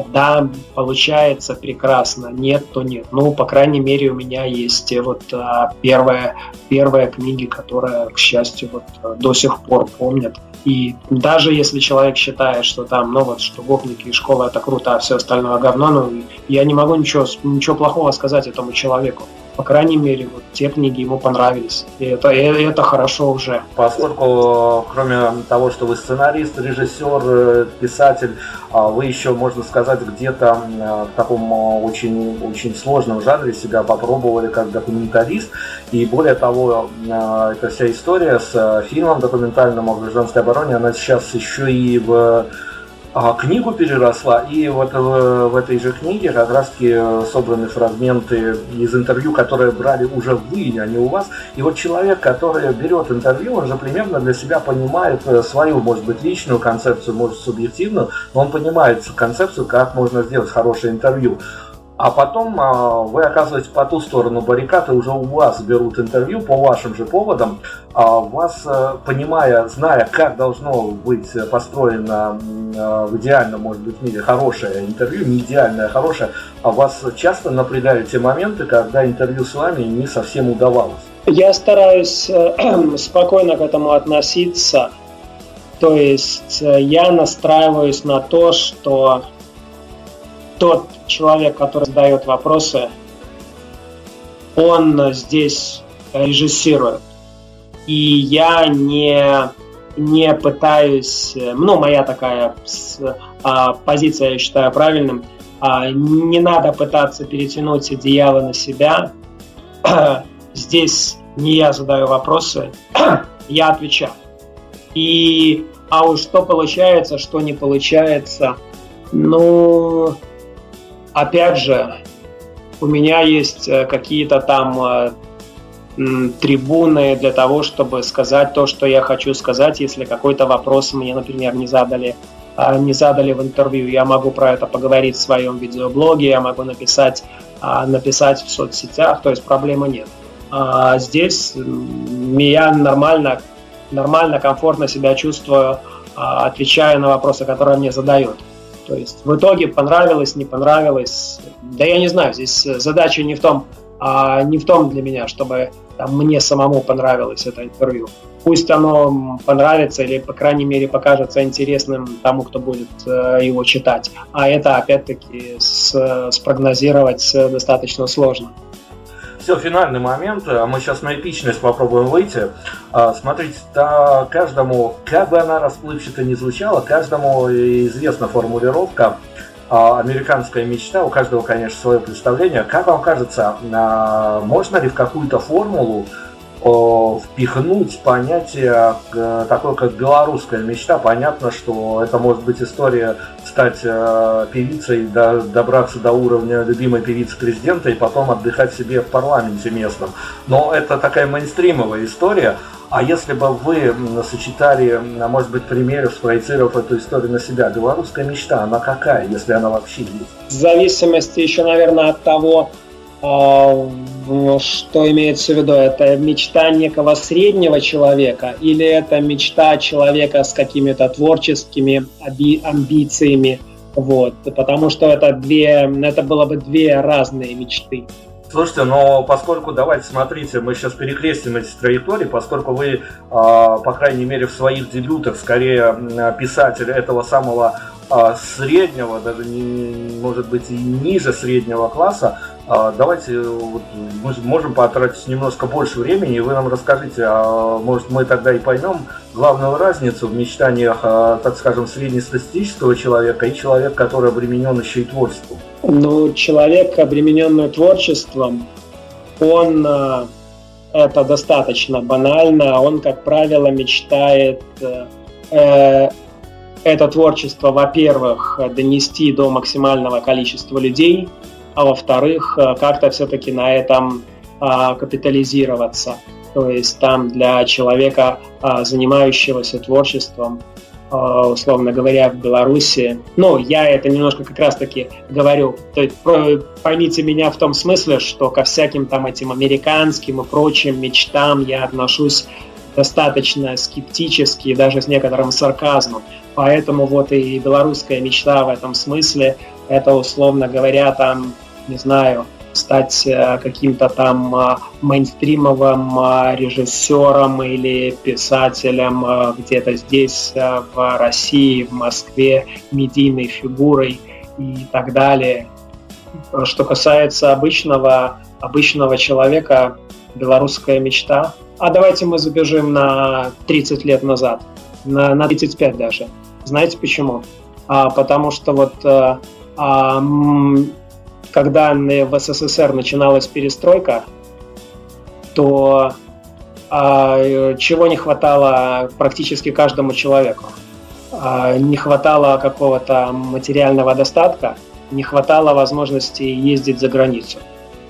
да, получается прекрасно, нет, то нет. Ну, по крайней мере, у меня есть вот а, первая, первая книги, которая, к счастью, вот до сих пор помнят. И даже если человек считает, что там, ну вот, что гопники и школа это круто, а все остальное говно, ну, я не могу ничего, ничего плохого сказать этому человеку по крайней мере, вот те книги ему понравились. И это, и это хорошо уже.
Поскольку, кроме того, что вы сценарист, режиссер, э, писатель, а вы еще, можно сказать, где-то в таком э, очень, очень сложном жанре себя попробовали как документалист. И более того, э, эта вся история с фильмом документальным о гражданской обороне, она сейчас еще и в книгу переросла, и вот в, в этой же книге как раз таки э, собраны фрагменты из интервью, которые брали уже вы, а не у вас. И вот человек, который берет интервью, он же примерно для себя понимает э, свою, может быть, личную концепцию, может, субъективную, но он понимает концепцию, как можно сделать хорошее интервью а потом а, вы оказываетесь по ту сторону баррикад, и уже у вас берут интервью по вашим же поводам, а вас, а, понимая, зная, как должно быть построено а, в идеальном, может быть, мире хорошее интервью, не идеальное, а хорошее, а вас часто напрягают те моменты, когда интервью с вами не совсем удавалось.
Я стараюсь э, *clears throat* спокойно к этому относиться. То есть я настраиваюсь на то, что тот человек, который задает вопросы, он здесь режиссирует. И я не, не пытаюсь, ну, моя такая а, позиция, я считаю правильным, а, не надо пытаться перетянуть одеяло на себя. *clears throat* Здесь не я задаю вопросы, *clears throat* я отвечаю. И а уж что получается, что не получается, ну, опять же, у меня есть э, какие-то там э, трибуны для того, чтобы сказать то, что я хочу сказать, если какой-то вопрос мне, например, не задали а, не задали в интервью, я могу про это поговорить в своем видеоблоге, я могу написать, написать в соцсетях, то есть проблемы нет. А здесь я нормально, нормально, комфортно себя чувствую, отвечая на вопросы, которые мне задают. То есть в итоге понравилось, не понравилось, да я не знаю, здесь задача не в том, не в том для меня, чтобы там, мне самому понравилось это интервью пусть оно понравится или, по крайней мере, покажется интересным тому, кто будет э, его читать. А это, опять-таки, с, спрогнозировать достаточно сложно.
Все, финальный момент. А мы сейчас на эпичность попробуем выйти. А, смотрите, да, каждому, как бы она расплывчато не звучала, каждому известна формулировка а, американская мечта, у каждого, конечно, свое представление. Как вам кажется, можно ли в какую-то формулу впихнуть понятие э, такое, как белорусская мечта. Понятно, что это может быть история стать э, певицей, добраться до уровня любимой певицы президента и потом отдыхать себе в парламенте местном. Но это такая мейнстримовая история. А если бы вы сочетали, может быть, примеры, спроецировав эту историю на себя, белорусская мечта, она какая, если она вообще есть?
В зависимости еще, наверное, от того, а, что имеется в виду? Это мечта некого среднего человека или это мечта человека с какими-то творческими амбициями? Вот, потому что это две, это было бы две разные мечты.
Слушайте, но поскольку, давайте, смотрите, мы сейчас перекрестим эти траектории, поскольку вы, а, по крайней мере, в своих дебютах скорее писатель этого самого а, среднего, даже не, может быть и ниже среднего класса, а, давайте вот, мы можем потратить немножко больше времени, и вы нам расскажите, а может мы тогда и поймем главную разницу в мечтаниях, а, так скажем, среднестатистического человека и человека, который обременен еще и творчеством.
Ну, человек, обремененный творчеством, он а, это достаточно банально, он, как правило, мечтает э, это творчество, во-первых, донести до максимального количества людей – а во-вторых, э, как-то все-таки на этом а, капитализироваться. То есть там для человека, а, занимающегося творчеством, а, условно говоря, в Беларуси. Ну, я это немножко как раз-таки говорю. То есть поймите меня в том смысле, что ко всяким там этим американским и прочим мечтам я отношусь достаточно скептически даже с некоторым сарказмом. Поэтому вот и белорусская мечта в этом смысле это, условно говоря, там, не знаю, стать э, каким-то там э, мейнстримовым э, режиссером или писателем где-то здесь, в России, в Москве, медийной фигурой и так далее. Что касается обычного, обычного человека, белорусская мечта. А давайте мы забежим на 30 лет назад, на, на 35 даже. Знаете почему? А, потому что вот а, когда в СССР начиналась перестройка, то а, чего не хватало практически каждому человеку? А, не хватало какого-то материального достатка, не хватало возможности ездить за границу.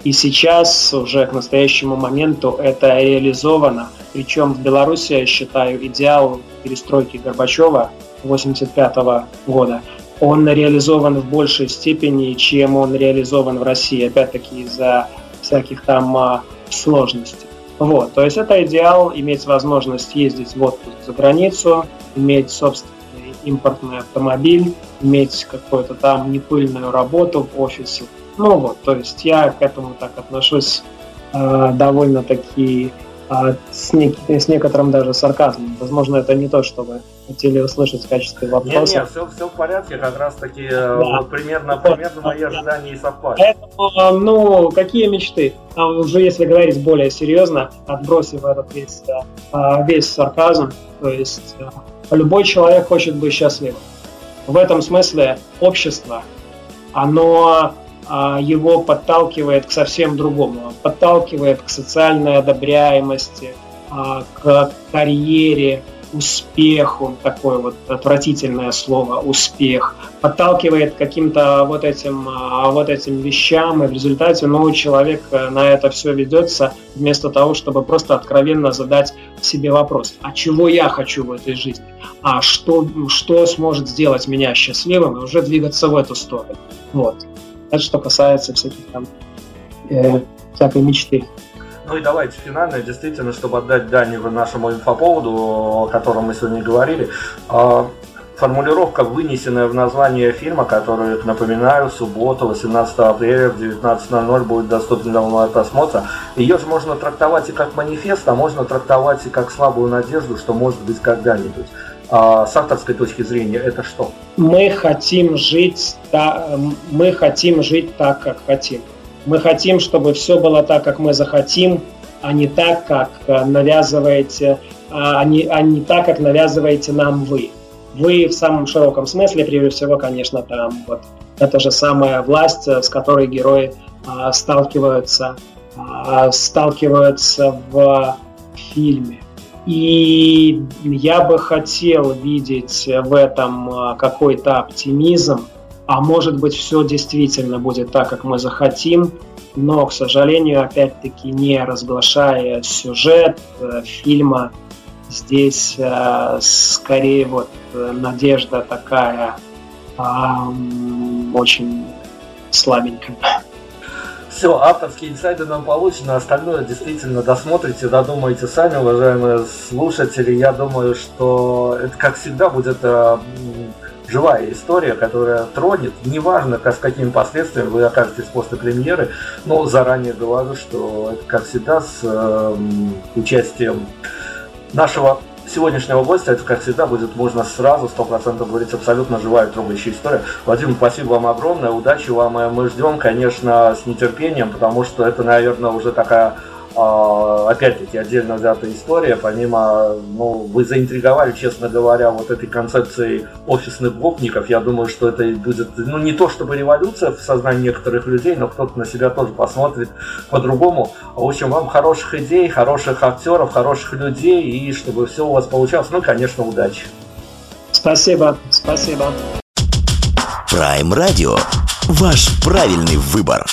И сейчас уже к настоящему моменту это реализовано. Причем в Беларуси, я считаю, идеал перестройки Горбачева 1985 года – он реализован в большей степени, чем он реализован в России, опять-таки из-за всяких там а, сложностей. Вот, то есть это идеал, иметь возможность ездить в отпуск за границу, иметь собственный импортный автомобиль, иметь какую-то там непыльную работу в офисе. Ну вот, то есть я к этому так отношусь э, довольно-таки э, с, нек- с некоторым даже сарказмом. Возможно, это не то, что вы хотели услышать в качестве вопроса. Нет,
нет, все, все в порядке, как раз таки э, да. вот примерно, примерно мои ожидания и совпали.
Поэтому, э, ну, какие мечты? А уже если говорить более серьезно, отбросив этот весь, э, весь сарказм, то есть любой человек хочет быть счастливым. В этом смысле общество, оно его подталкивает к совсем другому. Подталкивает к социальной одобряемости, а, к карьере, успеху, такое вот отвратительное слово успех, подталкивает к каким-то вот этим, а, вот этим вещам, и в результате ну, человек э, на это все ведется, вместо того, чтобы просто откровенно задать себе вопрос, а чего я хочу в этой жизни, а что, что сможет сделать меня счастливым, и уже двигаться в эту сторону. Вот. Это что касается всяких там э, всякой мечты.
Ну и давайте финальное, действительно, чтобы отдать дань нашему инфоповоду, о котором мы сегодня говорили. А, формулировка, вынесенная в название фильма, который, напоминаю, суббота, 18 апреля в 19.00 будет доступен для просмотра. Ее же можно трактовать и как манифест, а можно трактовать и как слабую надежду, что может быть когда-нибудь. А с авторской точки зрения это что?
Мы хотим жить, мы хотим жить так, как хотим. Мы хотим, чтобы все было так, как мы захотим, а не так, как навязываете, а не, а не так, как навязываете нам вы. Вы в самом широком смысле, прежде всего, конечно, там вот это же самая власть, с которой герои а, сталкиваются, а, сталкиваются в фильме. И я бы хотел видеть в этом а, какой-то оптимизм, а может быть все действительно будет так, как мы захотим, но, к сожалению, опять-таки не разглашая сюжет э, фильма, здесь э, скорее вот э, надежда такая очень слабенькая.
Все, авторские инсайды нам получены, остальное действительно досмотрите, додумайте сами, уважаемые слушатели. Я думаю, что это, как всегда, будет э, живая история, которая тронет, неважно, как, с какими последствиями вы окажетесь после премьеры, но заранее говорю, что это, как всегда, с э, участием нашего сегодняшнего гостя, это, как всегда, будет можно сразу, сто процентов говорить, абсолютно живая, трогающая история. Владимир, спасибо вам огромное, удачи вам, мы ждем, конечно, с нетерпением, потому что это, наверное, уже такая опять-таки отдельно взятая история, помимо, ну, вы заинтриговали, честно говоря, вот этой концепцией офисных гопников, я думаю, что это будет, ну, не то чтобы революция в сознании некоторых людей, но кто-то на себя тоже посмотрит по-другому. В общем, вам хороших идей, хороших актеров, хороших людей, и чтобы все у вас получалось, ну, конечно, удачи.
Спасибо, спасибо.
Prime Radio. Ваш правильный выбор.